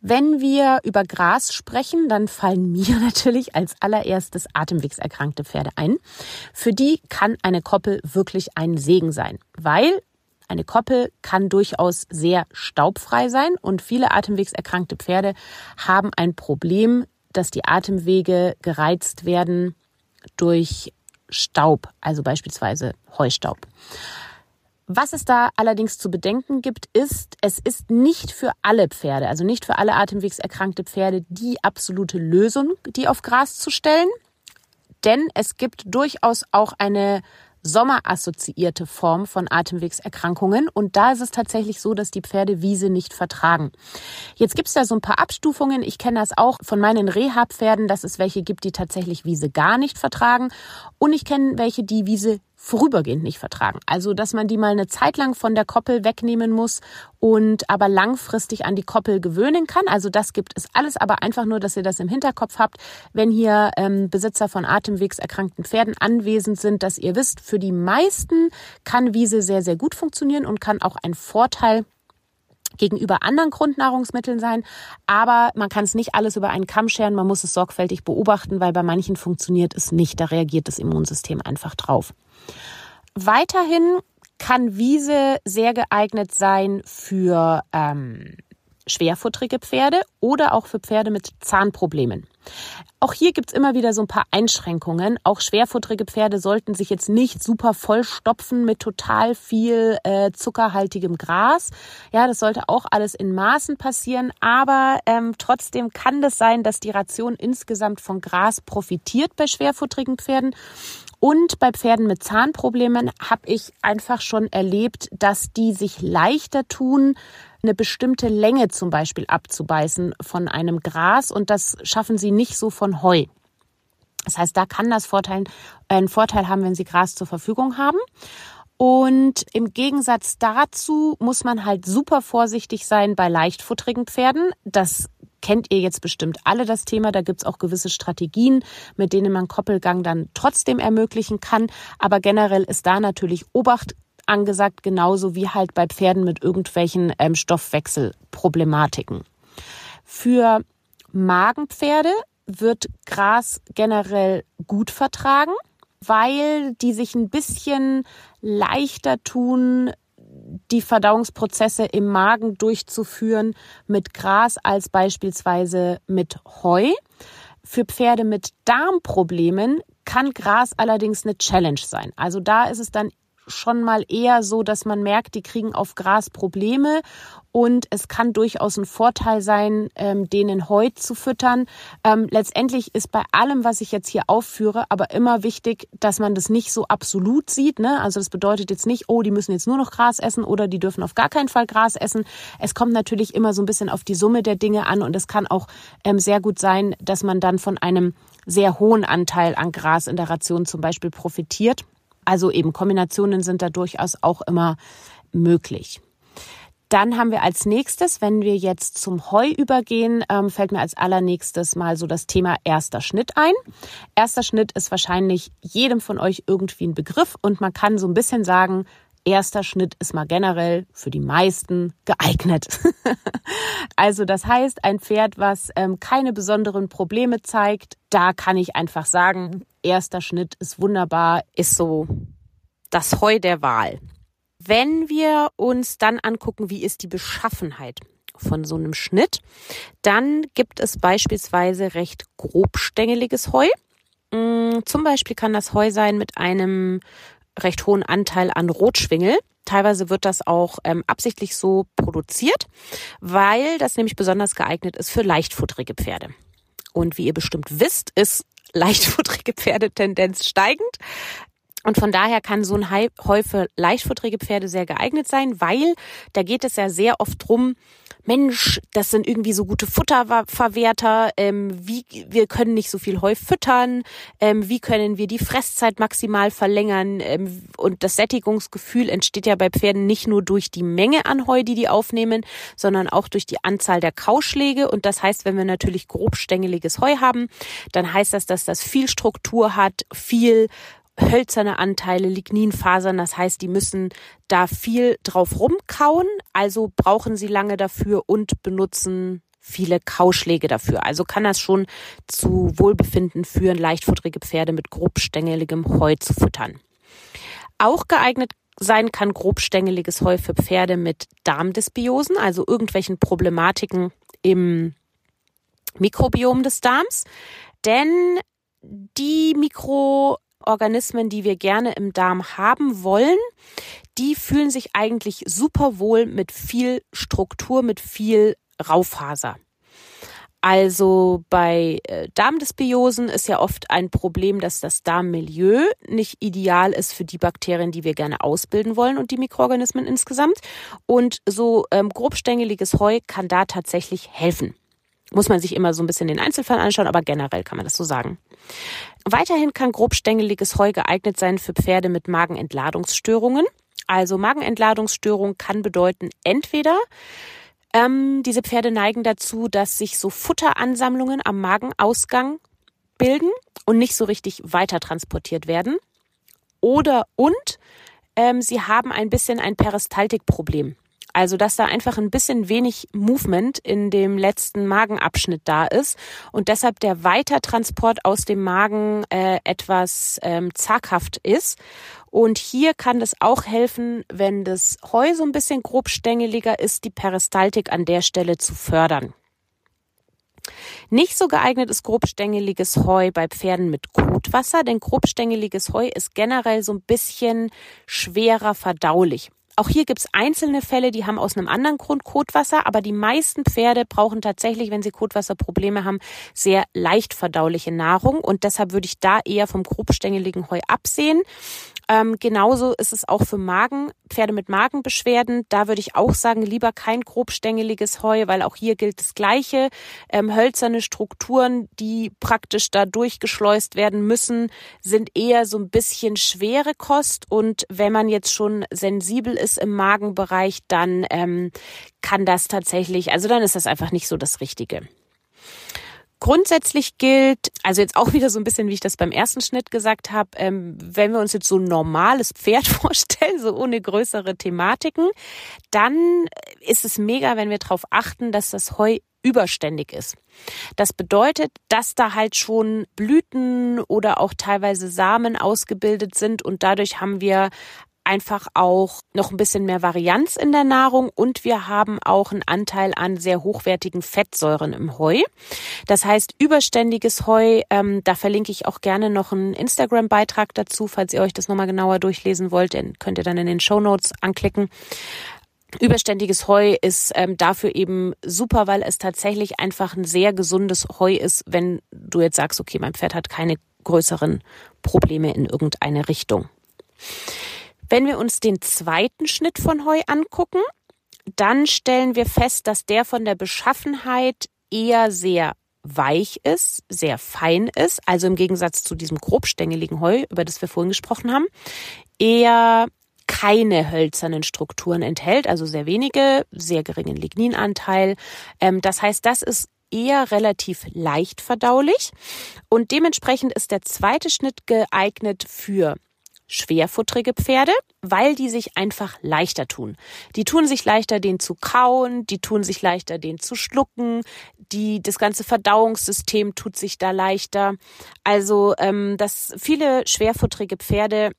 Wenn wir über Gras sprechen, dann fallen mir natürlich als allererstes atemwegserkrankte Pferde ein. Für die kann eine Koppel wirklich ein Segen sein, weil eine Koppel kann durchaus sehr staubfrei sein und viele atemwegserkrankte Pferde haben ein Problem, dass die Atemwege gereizt werden durch Staub, also beispielsweise Heustaub. Was es da allerdings zu bedenken gibt, ist, es ist nicht für alle Pferde, also nicht für alle atemwegserkrankte Pferde, die absolute Lösung, die auf Gras zu stellen. Denn es gibt durchaus auch eine sommerassoziierte Form von Atemwegserkrankungen. Und da ist es tatsächlich so, dass die Pferde Wiese nicht vertragen. Jetzt gibt es da so ein paar Abstufungen. Ich kenne das auch von meinen Reha-Pferden, dass es welche gibt, die tatsächlich Wiese gar nicht vertragen. Und ich kenne welche, die Wiese vorübergehend nicht vertragen. Also, dass man die mal eine Zeit lang von der Koppel wegnehmen muss und aber langfristig an die Koppel gewöhnen kann. Also, das gibt es alles, aber einfach nur, dass ihr das im Hinterkopf habt, wenn hier ähm, Besitzer von atemwegserkrankten Pferden anwesend sind, dass ihr wisst, für die meisten kann Wiese sehr, sehr gut funktionieren und kann auch ein Vorteil gegenüber anderen Grundnahrungsmitteln sein. Aber man kann es nicht alles über einen Kamm scheren. Man muss es sorgfältig beobachten, weil bei manchen funktioniert es nicht. Da reagiert das Immunsystem einfach drauf. Weiterhin kann Wiese sehr geeignet sein für ähm, schwerfutterige Pferde oder auch für Pferde mit Zahnproblemen. Auch hier gibt's immer wieder so ein paar Einschränkungen. Auch schwerfutterige Pferde sollten sich jetzt nicht super vollstopfen mit total viel äh, zuckerhaltigem Gras. Ja, das sollte auch alles in Maßen passieren. Aber ähm, trotzdem kann das sein, dass die Ration insgesamt von Gras profitiert bei schwerfutterigen Pferden. Und bei Pferden mit Zahnproblemen habe ich einfach schon erlebt, dass die sich leichter tun, eine bestimmte Länge zum Beispiel abzubeißen von einem Gras und das schaffen sie nicht so von Heu. Das heißt, da kann das Vorteil, einen Vorteil haben, wenn sie Gras zur Verfügung haben. Und im Gegensatz dazu muss man halt super vorsichtig sein bei leichtfutterigen Pferden. Das kennt ihr jetzt bestimmt alle das Thema. Da gibt's auch gewisse Strategien, mit denen man Koppelgang dann trotzdem ermöglichen kann. Aber generell ist da natürlich Obacht angesagt, genauso wie halt bei Pferden mit irgendwelchen ähm, Stoffwechselproblematiken. Für Magenpferde wird Gras generell gut vertragen, weil die sich ein bisschen leichter tun, die Verdauungsprozesse im Magen durchzuführen mit Gras als beispielsweise mit Heu. Für Pferde mit Darmproblemen kann Gras allerdings eine Challenge sein. Also da ist es dann schon mal eher so, dass man merkt, die kriegen auf Gras Probleme und es kann durchaus ein Vorteil sein, ähm, denen Heu zu füttern. Ähm, letztendlich ist bei allem, was ich jetzt hier aufführe, aber immer wichtig, dass man das nicht so absolut sieht. Ne? Also das bedeutet jetzt nicht, oh, die müssen jetzt nur noch Gras essen oder die dürfen auf gar keinen Fall Gras essen. Es kommt natürlich immer so ein bisschen auf die Summe der Dinge an und es kann auch ähm, sehr gut sein, dass man dann von einem sehr hohen Anteil an Gras in der Ration zum Beispiel profitiert. Also eben Kombinationen sind da durchaus auch immer möglich. Dann haben wir als nächstes, wenn wir jetzt zum Heu übergehen, ähm, fällt mir als allernächstes mal so das Thema erster Schnitt ein. Erster Schnitt ist wahrscheinlich jedem von euch irgendwie ein Begriff und man kann so ein bisschen sagen, erster Schnitt ist mal generell für die meisten geeignet. also das heißt, ein Pferd, was ähm, keine besonderen Probleme zeigt, da kann ich einfach sagen, erster Schnitt ist wunderbar, ist so das Heu der Wahl. Wenn wir uns dann angucken, wie ist die Beschaffenheit von so einem Schnitt, dann gibt es beispielsweise recht grobstängeliges Heu. Mm, zum Beispiel kann das Heu sein mit einem recht hohen Anteil an Rotschwingel. Teilweise wird das auch ähm, absichtlich so produziert, weil das nämlich besonders geeignet ist für leichtfutterige Pferde. Und wie ihr bestimmt wisst, ist leichtfutterige Pferde Tendenz steigend. Und von daher kann so ein Heu für leichtfutterige Pferde sehr geeignet sein, weil da geht es ja sehr oft drum, Mensch, das sind irgendwie so gute Futterverwerter, ähm, wie, wir können nicht so viel Heu füttern, ähm, wie können wir die Fresszeit maximal verlängern ähm, und das Sättigungsgefühl entsteht ja bei Pferden nicht nur durch die Menge an Heu, die die aufnehmen, sondern auch durch die Anzahl der Kauschläge. Und das heißt, wenn wir natürlich grobstängeliges Heu haben, dann heißt das, dass das viel Struktur hat, viel hölzerne Anteile, Ligninfasern. Das heißt, die müssen da viel drauf rumkauen, also brauchen sie lange dafür und benutzen viele Kauschläge dafür. Also kann das schon zu Wohlbefinden führen, leichtfutterige Pferde mit grobstängeligem Heu zu füttern. Auch geeignet sein kann grobstängeliges Heu für Pferde mit Darmdysbiosen, also irgendwelchen Problematiken im Mikrobiom des Darms. Denn die Mikro Organismen, die wir gerne im Darm haben wollen, die fühlen sich eigentlich super wohl mit viel Struktur, mit viel Raufaser. Also bei äh, Darmdysbiosen ist ja oft ein Problem, dass das Darmmilieu nicht ideal ist für die Bakterien, die wir gerne ausbilden wollen und die Mikroorganismen insgesamt. Und so ähm, grobstängeliges Heu kann da tatsächlich helfen. Muss man sich immer so ein bisschen den Einzelfall anschauen, aber generell kann man das so sagen. Weiterhin kann grobstängeliges Heu geeignet sein für Pferde mit Magenentladungsstörungen. Also Magenentladungsstörung kann bedeuten entweder ähm, diese Pferde neigen dazu, dass sich so Futteransammlungen am Magenausgang bilden und nicht so richtig weiter transportiert werden. Oder und ähm, sie haben ein bisschen ein Peristaltikproblem. Also, dass da einfach ein bisschen wenig Movement in dem letzten Magenabschnitt da ist und deshalb der Weitertransport aus dem Magen äh, etwas ähm, zaghaft ist. Und hier kann das auch helfen, wenn das Heu so ein bisschen grobstängeliger ist, die Peristaltik an der Stelle zu fördern. Nicht so geeignet ist grobstängeliges Heu bei Pferden mit Kotwasser, denn grobstängeliges Heu ist generell so ein bisschen schwerer verdaulich. Auch hier gibt's einzelne Fälle, die haben aus einem anderen Grund Kotwasser, aber die meisten Pferde brauchen tatsächlich, wenn sie Kotwasserprobleme haben, sehr leicht verdauliche Nahrung und deshalb würde ich da eher vom grobstängeligen Heu absehen. Ähm, genauso ist es auch für Magen, Pferde mit Magenbeschwerden. Da würde ich auch sagen, lieber kein grobstängeliges Heu, weil auch hier gilt das Gleiche. Ähm, hölzerne Strukturen, die praktisch da durchgeschleust werden müssen, sind eher so ein bisschen schwere Kost. Und wenn man jetzt schon sensibel im Magenbereich, dann ähm, kann das tatsächlich, also dann ist das einfach nicht so das Richtige. Grundsätzlich gilt, also jetzt auch wieder so ein bisschen, wie ich das beim ersten Schnitt gesagt habe, ähm, wenn wir uns jetzt so ein normales Pferd vorstellen, so ohne größere Thematiken, dann ist es mega, wenn wir darauf achten, dass das Heu überständig ist. Das bedeutet, dass da halt schon Blüten oder auch teilweise Samen ausgebildet sind und dadurch haben wir einfach auch noch ein bisschen mehr Varianz in der Nahrung und wir haben auch einen Anteil an sehr hochwertigen Fettsäuren im Heu. Das heißt, überständiges Heu, ähm, da verlinke ich auch gerne noch einen Instagram-Beitrag dazu, falls ihr euch das nochmal genauer durchlesen wollt, den könnt ihr dann in den Show Notes anklicken. Überständiges Heu ist ähm, dafür eben super, weil es tatsächlich einfach ein sehr gesundes Heu ist, wenn du jetzt sagst, okay, mein Pferd hat keine größeren Probleme in irgendeine Richtung. Wenn wir uns den zweiten Schnitt von Heu angucken, dann stellen wir fest, dass der von der Beschaffenheit eher sehr weich ist, sehr fein ist, also im Gegensatz zu diesem grobstängeligen Heu, über das wir vorhin gesprochen haben, eher keine hölzernen Strukturen enthält, also sehr wenige, sehr geringen Ligninanteil. Ähm, das heißt, das ist eher relativ leicht verdaulich und dementsprechend ist der zweite Schnitt geeignet für schwerfutterige Pferde, weil die sich einfach leichter tun. Die tun sich leichter, den zu kauen, die tun sich leichter, den zu schlucken, die, das ganze Verdauungssystem tut sich da leichter. Also, ähm, dass viele schwerfutterige Pferde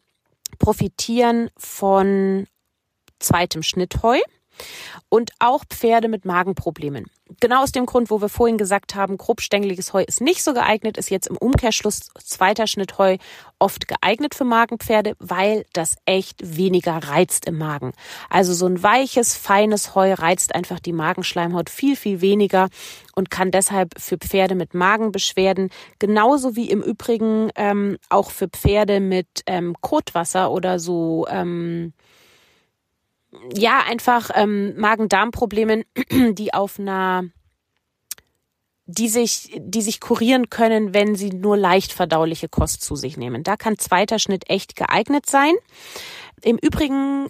profitieren von zweitem Schnittheu und auch Pferde mit Magenproblemen. Genau aus dem Grund, wo wir vorhin gesagt haben, grobstängeliges Heu ist nicht so geeignet, ist jetzt im Umkehrschluss zweiter Schnitt Heu oft geeignet für Magenpferde, weil das echt weniger reizt im Magen. Also so ein weiches, feines Heu reizt einfach die Magenschleimhaut viel, viel weniger und kann deshalb für Pferde mit Magenbeschwerden genauso wie im Übrigen ähm, auch für Pferde mit ähm, Kotwasser oder so ähm, ja, einfach ähm, Magen-Darm-Problemen, die auf einer die sich, die sich kurieren können, wenn sie nur leicht verdauliche Kost zu sich nehmen. Da kann zweiter Schnitt echt geeignet sein. Im Übrigen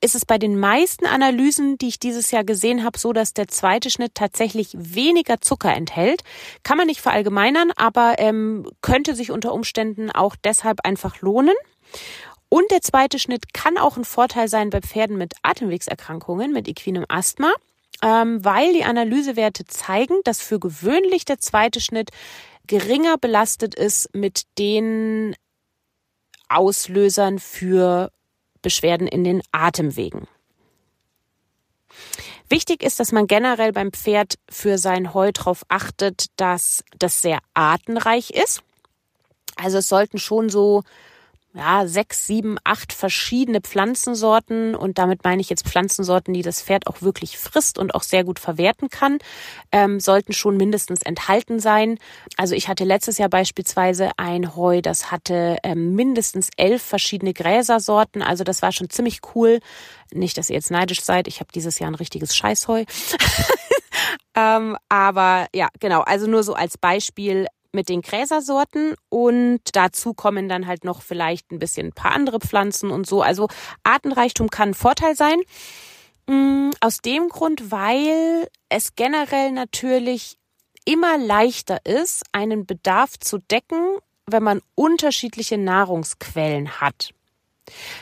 ist es bei den meisten Analysen, die ich dieses Jahr gesehen habe, so, dass der zweite Schnitt tatsächlich weniger Zucker enthält. Kann man nicht verallgemeinern, aber ähm, könnte sich unter Umständen auch deshalb einfach lohnen. Und der zweite Schnitt kann auch ein Vorteil sein bei Pferden mit Atemwegserkrankungen, mit equinem Asthma, ähm, weil die Analysewerte zeigen, dass für gewöhnlich der zweite Schnitt geringer belastet ist mit den Auslösern für Beschwerden in den Atemwegen. Wichtig ist, dass man generell beim Pferd für sein Heu darauf achtet, dass das sehr artenreich ist. Also es sollten schon so ja, sechs, sieben, acht verschiedene Pflanzensorten und damit meine ich jetzt Pflanzensorten, die das Pferd auch wirklich frisst und auch sehr gut verwerten kann, ähm, sollten schon mindestens enthalten sein. Also ich hatte letztes Jahr beispielsweise ein Heu, das hatte ähm, mindestens elf verschiedene Gräsersorten. Also das war schon ziemlich cool. Nicht, dass ihr jetzt neidisch seid. Ich habe dieses Jahr ein richtiges Scheißheu. ähm, aber ja, genau. Also nur so als Beispiel mit den Gräsersorten und dazu kommen dann halt noch vielleicht ein bisschen ein paar andere Pflanzen und so. Also Artenreichtum kann ein Vorteil sein. Mm, aus dem Grund, weil es generell natürlich immer leichter ist, einen Bedarf zu decken, wenn man unterschiedliche Nahrungsquellen hat.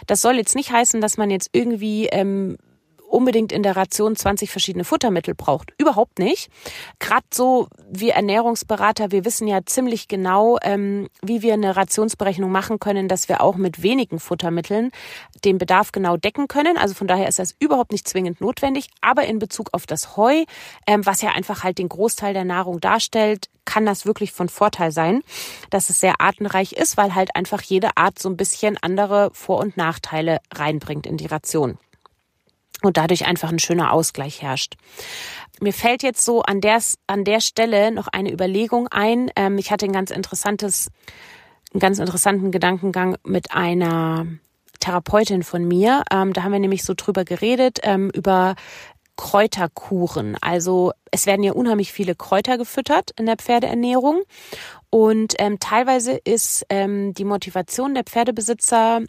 Das soll jetzt nicht heißen, dass man jetzt irgendwie ähm, unbedingt in der Ration 20 verschiedene Futtermittel braucht. Überhaupt nicht. Gerade so wir Ernährungsberater, wir wissen ja ziemlich genau, ähm, wie wir eine Rationsberechnung machen können, dass wir auch mit wenigen Futtermitteln den Bedarf genau decken können. Also von daher ist das überhaupt nicht zwingend notwendig. Aber in Bezug auf das Heu, ähm, was ja einfach halt den Großteil der Nahrung darstellt, kann das wirklich von Vorteil sein, dass es sehr artenreich ist, weil halt einfach jede Art so ein bisschen andere Vor- und Nachteile reinbringt in die Ration und dadurch einfach ein schöner Ausgleich herrscht. Mir fällt jetzt so an der, an der Stelle noch eine Überlegung ein. Ähm, ich hatte ein ganz interessantes, einen ganz interessanten Gedankengang mit einer Therapeutin von mir. Ähm, da haben wir nämlich so drüber geredet, ähm, über Kräuterkuren. Also es werden ja unheimlich viele Kräuter gefüttert in der Pferdeernährung. Und ähm, teilweise ist ähm, die Motivation der Pferdebesitzer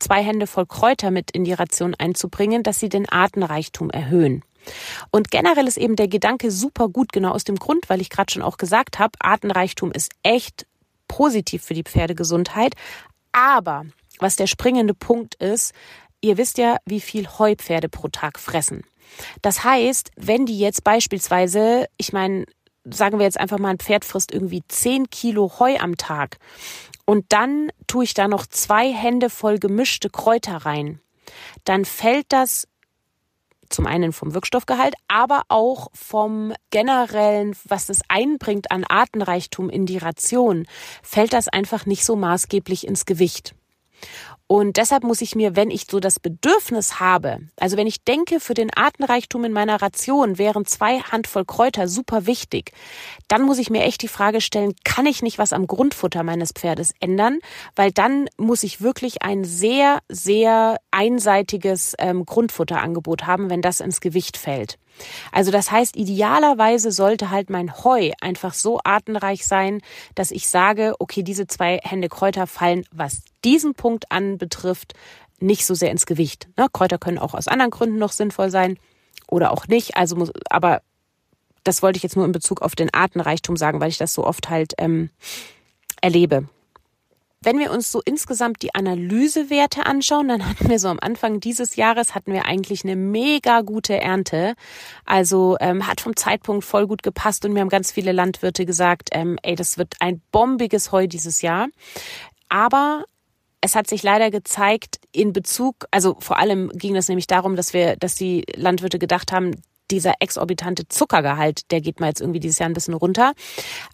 zwei Hände voll Kräuter mit in die Ration einzubringen, dass sie den Artenreichtum erhöhen. Und generell ist eben der Gedanke super gut, genau aus dem Grund, weil ich gerade schon auch gesagt habe, Artenreichtum ist echt positiv für die Pferdegesundheit. Aber was der springende Punkt ist, ihr wisst ja, wie viel Heupferde pro Tag fressen. Das heißt, wenn die jetzt beispielsweise, ich meine, sagen wir jetzt einfach mal, ein Pferd frisst irgendwie 10 Kilo Heu am Tag und dann tue ich da noch zwei Hände voll gemischte Kräuter rein, dann fällt das zum einen vom Wirkstoffgehalt, aber auch vom generellen, was es einbringt an Artenreichtum in die Ration, fällt das einfach nicht so maßgeblich ins Gewicht. Und deshalb muss ich mir, wenn ich so das Bedürfnis habe, also wenn ich denke, für den Artenreichtum in meiner Ration wären zwei Handvoll Kräuter super wichtig, dann muss ich mir echt die Frage stellen, kann ich nicht was am Grundfutter meines Pferdes ändern? Weil dann muss ich wirklich ein sehr, sehr einseitiges ähm, Grundfutterangebot haben, wenn das ins Gewicht fällt. Also das heißt, idealerweise sollte halt mein Heu einfach so artenreich sein, dass ich sage, okay, diese zwei Hände Kräuter fallen, was diesen Punkt anbetrifft, nicht so sehr ins Gewicht. Ne? Kräuter können auch aus anderen Gründen noch sinnvoll sein oder auch nicht. Also muss, aber das wollte ich jetzt nur in Bezug auf den Artenreichtum sagen, weil ich das so oft halt ähm, erlebe. Wenn wir uns so insgesamt die Analysewerte anschauen, dann hatten wir so am Anfang dieses Jahres hatten wir eigentlich eine mega gute Ernte. Also ähm, hat vom Zeitpunkt voll gut gepasst und mir haben ganz viele Landwirte gesagt, ähm, ey, das wird ein bombiges Heu dieses Jahr. Aber es hat sich leider gezeigt in Bezug, also vor allem ging es nämlich darum, dass wir, dass die Landwirte gedacht haben, dieser exorbitante Zuckergehalt, der geht mal jetzt irgendwie dieses Jahr ein bisschen runter.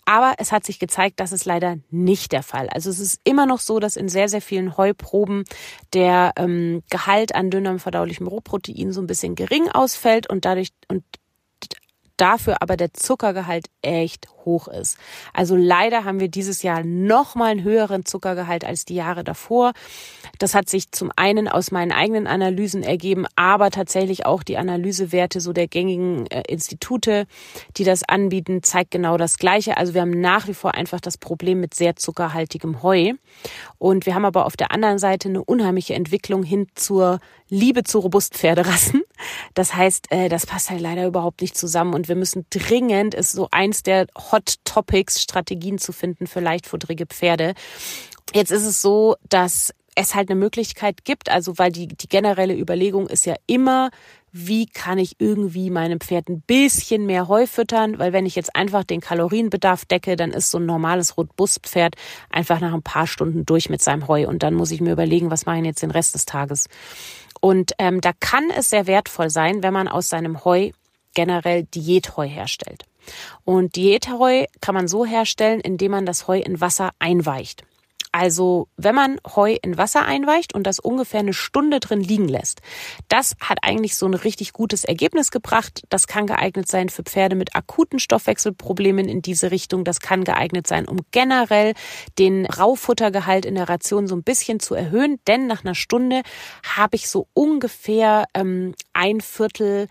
Aber es hat sich gezeigt, das ist leider nicht der Fall. Also es ist immer noch so, dass in sehr, sehr vielen Heuproben der ähm, Gehalt an dünnem verdaulichem Rohprotein so ein bisschen gering ausfällt und dadurch und dafür aber der Zuckergehalt echt hoch ist. Also leider haben wir dieses Jahr nochmal einen höheren Zuckergehalt als die Jahre davor. Das hat sich zum einen aus meinen eigenen Analysen ergeben, aber tatsächlich auch die Analysewerte so der gängigen äh, Institute, die das anbieten, zeigt genau das Gleiche. Also wir haben nach wie vor einfach das Problem mit sehr zuckerhaltigem Heu. Und wir haben aber auf der anderen Seite eine unheimliche Entwicklung hin zur Liebe zu Robustpferderassen. Das heißt, äh, das passt halt leider überhaupt nicht zusammen und wir müssen dringend, ist so eins der Hot Topics, Strategien zu finden für leichtfutterige Pferde. Jetzt ist es so, dass es halt eine Möglichkeit gibt, also weil die, die generelle Überlegung ist ja immer, wie kann ich irgendwie meinem Pferd ein bisschen mehr Heu füttern, weil wenn ich jetzt einfach den Kalorienbedarf decke, dann ist so ein normales Rotbustpferd einfach nach ein paar Stunden durch mit seinem Heu und dann muss ich mir überlegen, was mache ich jetzt den Rest des Tages. Und ähm, da kann es sehr wertvoll sein, wenn man aus seinem Heu generell Diätheu herstellt. Und Diätheu kann man so herstellen, indem man das Heu in Wasser einweicht. Also wenn man Heu in Wasser einweicht und das ungefähr eine Stunde drin liegen lässt, das hat eigentlich so ein richtig gutes Ergebnis gebracht. Das kann geeignet sein für Pferde mit akuten Stoffwechselproblemen in diese Richtung. Das kann geeignet sein, um generell den Raufuttergehalt in der Ration so ein bisschen zu erhöhen. Denn nach einer Stunde habe ich so ungefähr ähm, ein Viertel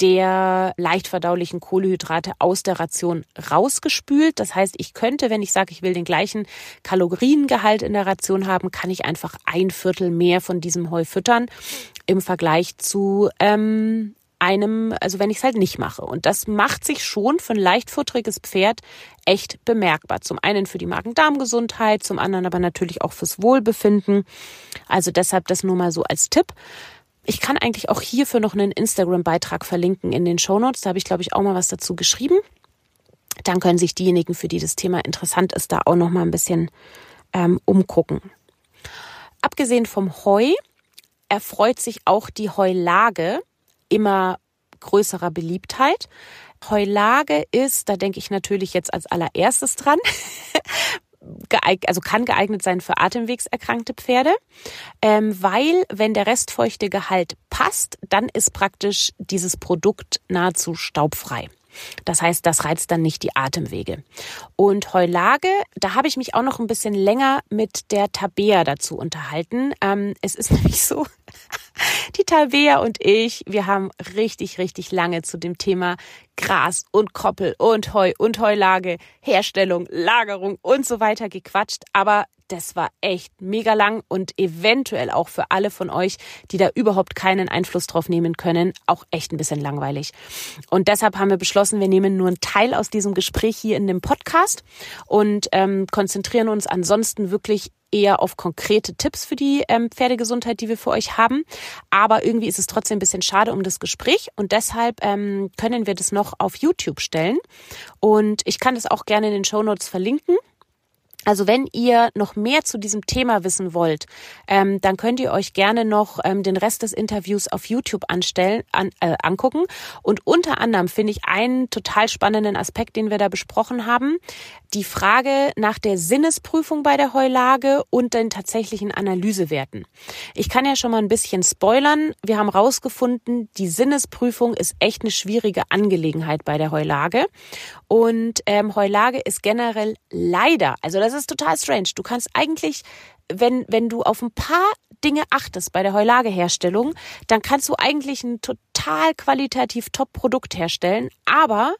der leicht verdaulichen Kohlehydrate aus der Ration rausgespült. Das heißt, ich könnte, wenn ich sage, ich will den gleichen Kaloriengehalt in der Ration haben, kann ich einfach ein Viertel mehr von diesem Heu füttern im Vergleich zu ähm, einem, also wenn ich es halt nicht mache. Und das macht sich schon für ein leichtfutteriges Pferd echt bemerkbar. Zum einen für die Magen-Darm-Gesundheit, zum anderen aber natürlich auch fürs Wohlbefinden. Also deshalb das nur mal so als Tipp. Ich kann eigentlich auch hierfür noch einen Instagram-Beitrag verlinken in den Show Notes. Da habe ich, glaube ich, auch mal was dazu geschrieben. Dann können sich diejenigen, für die das Thema interessant ist, da auch noch mal ein bisschen ähm, umgucken. Abgesehen vom Heu erfreut sich auch die Heulage immer größerer Beliebtheit. Heulage ist, da denke ich natürlich jetzt als allererstes dran, also kann geeignet sein für atemwegserkrankte Pferde, ähm, weil wenn der restfeuchte Gehalt passt, dann ist praktisch dieses Produkt nahezu staubfrei. Das heißt, das reizt dann nicht die Atemwege. Und Heulage, da habe ich mich auch noch ein bisschen länger mit der Tabea dazu unterhalten. Ähm, es ist nämlich so, die Tabea und ich, wir haben richtig, richtig lange zu dem Thema Gras und Koppel und Heu und Heulage, Herstellung, Lagerung und so weiter gequatscht. Aber das war echt mega lang und eventuell auch für alle von euch, die da überhaupt keinen Einfluss drauf nehmen können, auch echt ein bisschen langweilig. Und deshalb haben wir beschlossen, wir nehmen nur einen Teil aus diesem Gespräch hier in dem Podcast und ähm, konzentrieren uns ansonsten wirklich eher auf konkrete Tipps für die ähm, Pferdegesundheit, die wir für euch haben. Aber irgendwie ist es trotzdem ein bisschen schade um das Gespräch und deshalb ähm, können wir das noch auf YouTube stellen. Und ich kann das auch gerne in den Show Notes verlinken. Also wenn ihr noch mehr zu diesem Thema wissen wollt, ähm, dann könnt ihr euch gerne noch ähm, den Rest des Interviews auf YouTube anstellen, an, äh, angucken. Und unter anderem finde ich einen total spannenden Aspekt, den wir da besprochen haben, die Frage nach der Sinnesprüfung bei der Heulage und den tatsächlichen Analysewerten. Ich kann ja schon mal ein bisschen spoilern. Wir haben rausgefunden, die Sinnesprüfung ist echt eine schwierige Angelegenheit bei der Heulage. Und ähm, Heulage ist generell leider, also das ist total strange. Du kannst eigentlich, wenn, wenn du auf ein paar Dinge achtest bei der Heulageherstellung, dann kannst du eigentlich ein total qualitativ Top-Produkt herstellen. Aber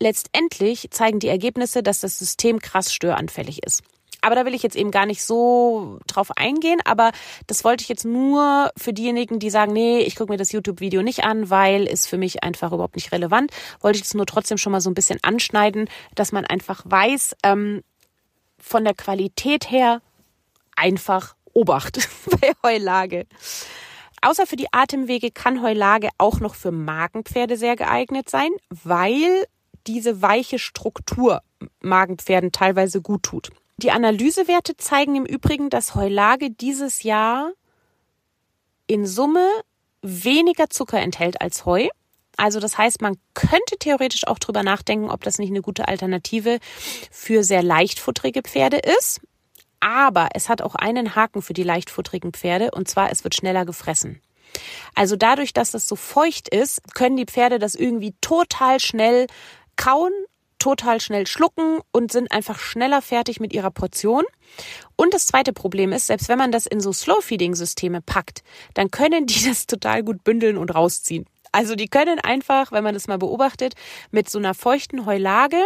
letztendlich zeigen die Ergebnisse, dass das System krass störanfällig ist. Aber da will ich jetzt eben gar nicht so drauf eingehen, aber das wollte ich jetzt nur für diejenigen, die sagen, nee, ich gucke mir das YouTube-Video nicht an, weil ist für mich einfach überhaupt nicht relevant, wollte ich es nur trotzdem schon mal so ein bisschen anschneiden, dass man einfach weiß, ähm, von der Qualität her einfach Obacht bei Heulage. Außer für die Atemwege kann Heulage auch noch für Magenpferde sehr geeignet sein, weil diese weiche Struktur Magenpferden teilweise gut tut. Die Analysewerte zeigen im Übrigen, dass Heulage dieses Jahr in Summe weniger Zucker enthält als Heu. Also das heißt, man könnte theoretisch auch drüber nachdenken, ob das nicht eine gute Alternative für sehr leichtfutterige Pferde ist. Aber es hat auch einen Haken für die leichtfutterigen Pferde und zwar es wird schneller gefressen. Also dadurch, dass das so feucht ist, können die Pferde das irgendwie total schnell kauen total schnell schlucken und sind einfach schneller fertig mit ihrer Portion. Und das zweite Problem ist, selbst wenn man das in so Slow-Feeding-Systeme packt, dann können die das total gut bündeln und rausziehen. Also die können einfach, wenn man das mal beobachtet, mit so einer feuchten Heulage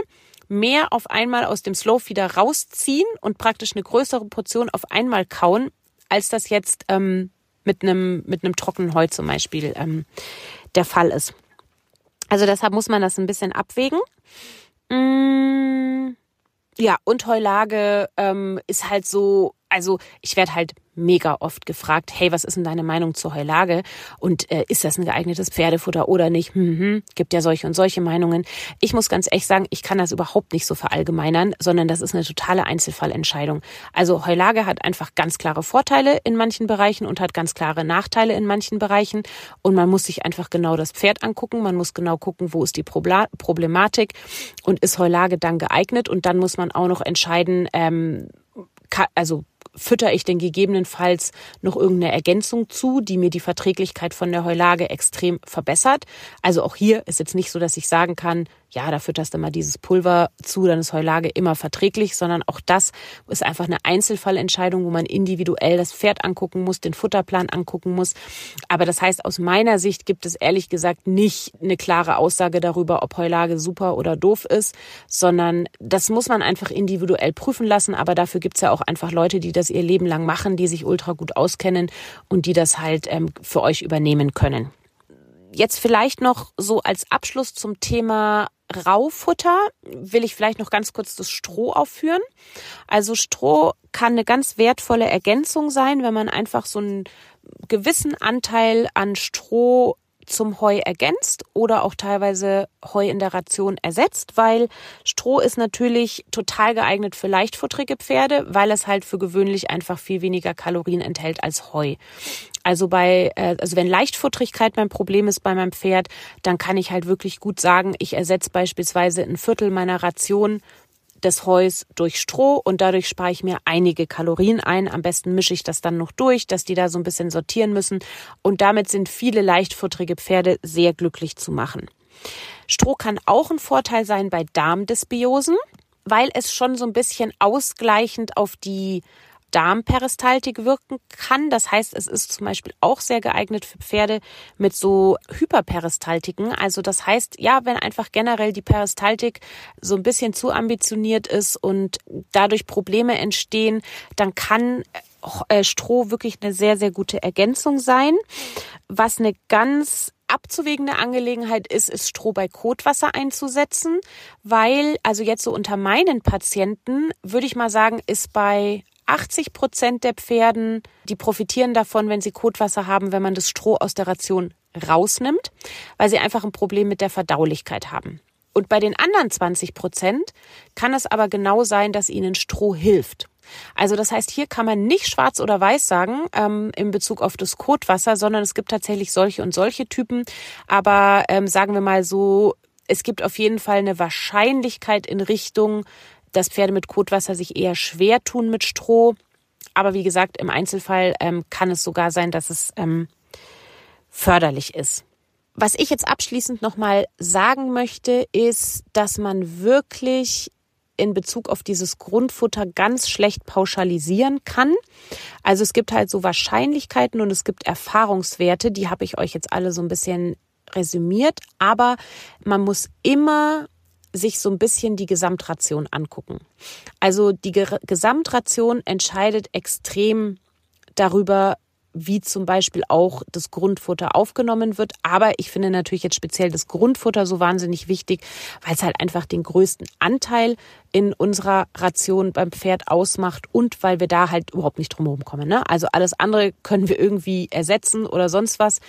mehr auf einmal aus dem Slow-Feeder rausziehen und praktisch eine größere Portion auf einmal kauen, als das jetzt ähm, mit einem mit einem trockenen Heu zum Beispiel ähm, der Fall ist. Also deshalb muss man das ein bisschen abwägen. Mm, ja, und Heulage ähm, ist halt so, also ich werde halt mega oft gefragt, hey, was ist denn deine Meinung zur Heulage? Und äh, ist das ein geeignetes Pferdefutter oder nicht? Hm, hm, gibt ja solche und solche Meinungen. Ich muss ganz ehrlich sagen, ich kann das überhaupt nicht so verallgemeinern, sondern das ist eine totale Einzelfallentscheidung. Also Heulage hat einfach ganz klare Vorteile in manchen Bereichen und hat ganz klare Nachteile in manchen Bereichen. Und man muss sich einfach genau das Pferd angucken. Man muss genau gucken, wo ist die Problematik und ist Heulage dann geeignet. Und dann muss man auch noch entscheiden, ähm, also fütter ich denn gegebenenfalls noch irgendeine Ergänzung zu, die mir die Verträglichkeit von der Heulage extrem verbessert. Also auch hier ist jetzt nicht so, dass ich sagen kann, ja, da fütterst du mal dieses Pulver zu, dann ist Heulage immer verträglich, sondern auch das ist einfach eine Einzelfallentscheidung, wo man individuell das Pferd angucken muss, den Futterplan angucken muss. Aber das heißt, aus meiner Sicht gibt es ehrlich gesagt nicht eine klare Aussage darüber, ob Heulage super oder doof ist, sondern das muss man einfach individuell prüfen lassen. Aber dafür gibt es ja auch einfach Leute, die das ihr Leben lang machen, die sich ultra gut auskennen und die das halt ähm, für euch übernehmen können. Jetzt vielleicht noch so als Abschluss zum Thema Raufutter will ich vielleicht noch ganz kurz das Stroh aufführen. Also Stroh kann eine ganz wertvolle Ergänzung sein, wenn man einfach so einen gewissen Anteil an Stroh zum Heu ergänzt oder auch teilweise Heu in der Ration ersetzt, weil Stroh ist natürlich total geeignet für leichtfutterige Pferde, weil es halt für gewöhnlich einfach viel weniger Kalorien enthält als Heu. Also bei, äh, also wenn Leichtfutterigkeit mein Problem ist bei meinem Pferd, dann kann ich halt wirklich gut sagen, ich ersetze beispielsweise ein Viertel meiner Ration des Heus durch Stroh und dadurch spare ich mir einige Kalorien ein. Am besten mische ich das dann noch durch, dass die da so ein bisschen sortieren müssen. Und damit sind viele leichtfutterige Pferde sehr glücklich zu machen. Stroh kann auch ein Vorteil sein bei Darmdysbiosen, weil es schon so ein bisschen ausgleichend auf die Darmperistaltik wirken kann. Das heißt, es ist zum Beispiel auch sehr geeignet für Pferde mit so Hyperperistaltiken. Also das heißt, ja, wenn einfach generell die Peristaltik so ein bisschen zu ambitioniert ist und dadurch Probleme entstehen, dann kann äh, Stroh wirklich eine sehr, sehr gute Ergänzung sein. Was eine ganz abzuwägende Angelegenheit ist, ist Stroh bei Kotwasser einzusetzen, weil, also jetzt so unter meinen Patienten, würde ich mal sagen, ist bei 80 Prozent der Pferden, die profitieren davon, wenn sie Kotwasser haben, wenn man das Stroh aus der Ration rausnimmt, weil sie einfach ein Problem mit der Verdaulichkeit haben. Und bei den anderen 20 Prozent kann es aber genau sein, dass ihnen Stroh hilft. Also das heißt, hier kann man nicht schwarz oder weiß sagen ähm, in Bezug auf das Kotwasser, sondern es gibt tatsächlich solche und solche Typen. Aber ähm, sagen wir mal so, es gibt auf jeden Fall eine Wahrscheinlichkeit in Richtung dass Pferde mit Kotwasser sich eher schwer tun mit Stroh. Aber wie gesagt, im Einzelfall ähm, kann es sogar sein, dass es ähm, förderlich ist. Was ich jetzt abschließend nochmal sagen möchte, ist, dass man wirklich in Bezug auf dieses Grundfutter ganz schlecht pauschalisieren kann. Also es gibt halt so Wahrscheinlichkeiten und es gibt Erfahrungswerte, die habe ich euch jetzt alle so ein bisschen resümiert, aber man muss immer sich so ein bisschen die Gesamtration angucken. Also die Gesamtration entscheidet extrem darüber, wie zum Beispiel auch das Grundfutter aufgenommen wird. Aber ich finde natürlich jetzt speziell das Grundfutter so wahnsinnig wichtig, weil es halt einfach den größten Anteil in unserer Ration beim Pferd ausmacht und weil wir da halt überhaupt nicht drumherum kommen. Ne? Also alles andere können wir irgendwie ersetzen oder sonst was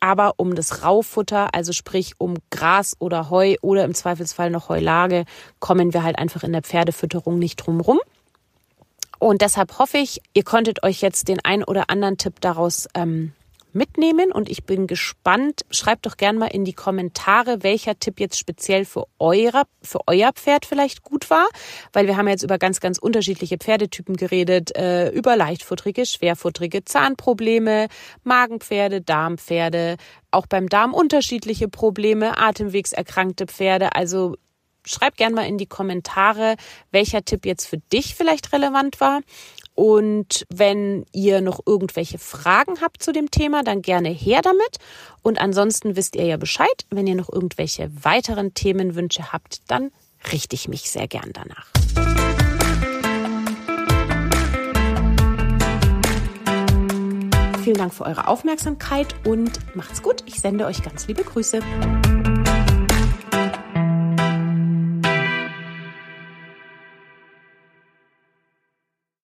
aber um das Raufutter, also sprich um Gras oder Heu oder im Zweifelsfall noch Heulage, kommen wir halt einfach in der Pferdefütterung nicht drum rum. Und deshalb hoffe ich, ihr konntet euch jetzt den ein oder anderen Tipp daraus ähm, mitnehmen und ich bin gespannt. Schreibt doch gern mal in die Kommentare, welcher Tipp jetzt speziell für euer, für euer Pferd vielleicht gut war, weil wir haben jetzt über ganz, ganz unterschiedliche Pferdetypen geredet, äh, über leichtfutterige, schwerfutterige Zahnprobleme, Magenpferde, Darmpferde, auch beim Darm unterschiedliche Probleme, atemwegserkrankte Pferde, also Schreib gern mal in die Kommentare, welcher Tipp jetzt für dich vielleicht relevant war. Und wenn ihr noch irgendwelche Fragen habt zu dem Thema, dann gerne her damit. Und ansonsten wisst ihr ja Bescheid. Wenn ihr noch irgendwelche weiteren Themenwünsche habt, dann richte ich mich sehr gern danach. Vielen Dank für eure Aufmerksamkeit und macht's gut. Ich sende euch ganz liebe Grüße.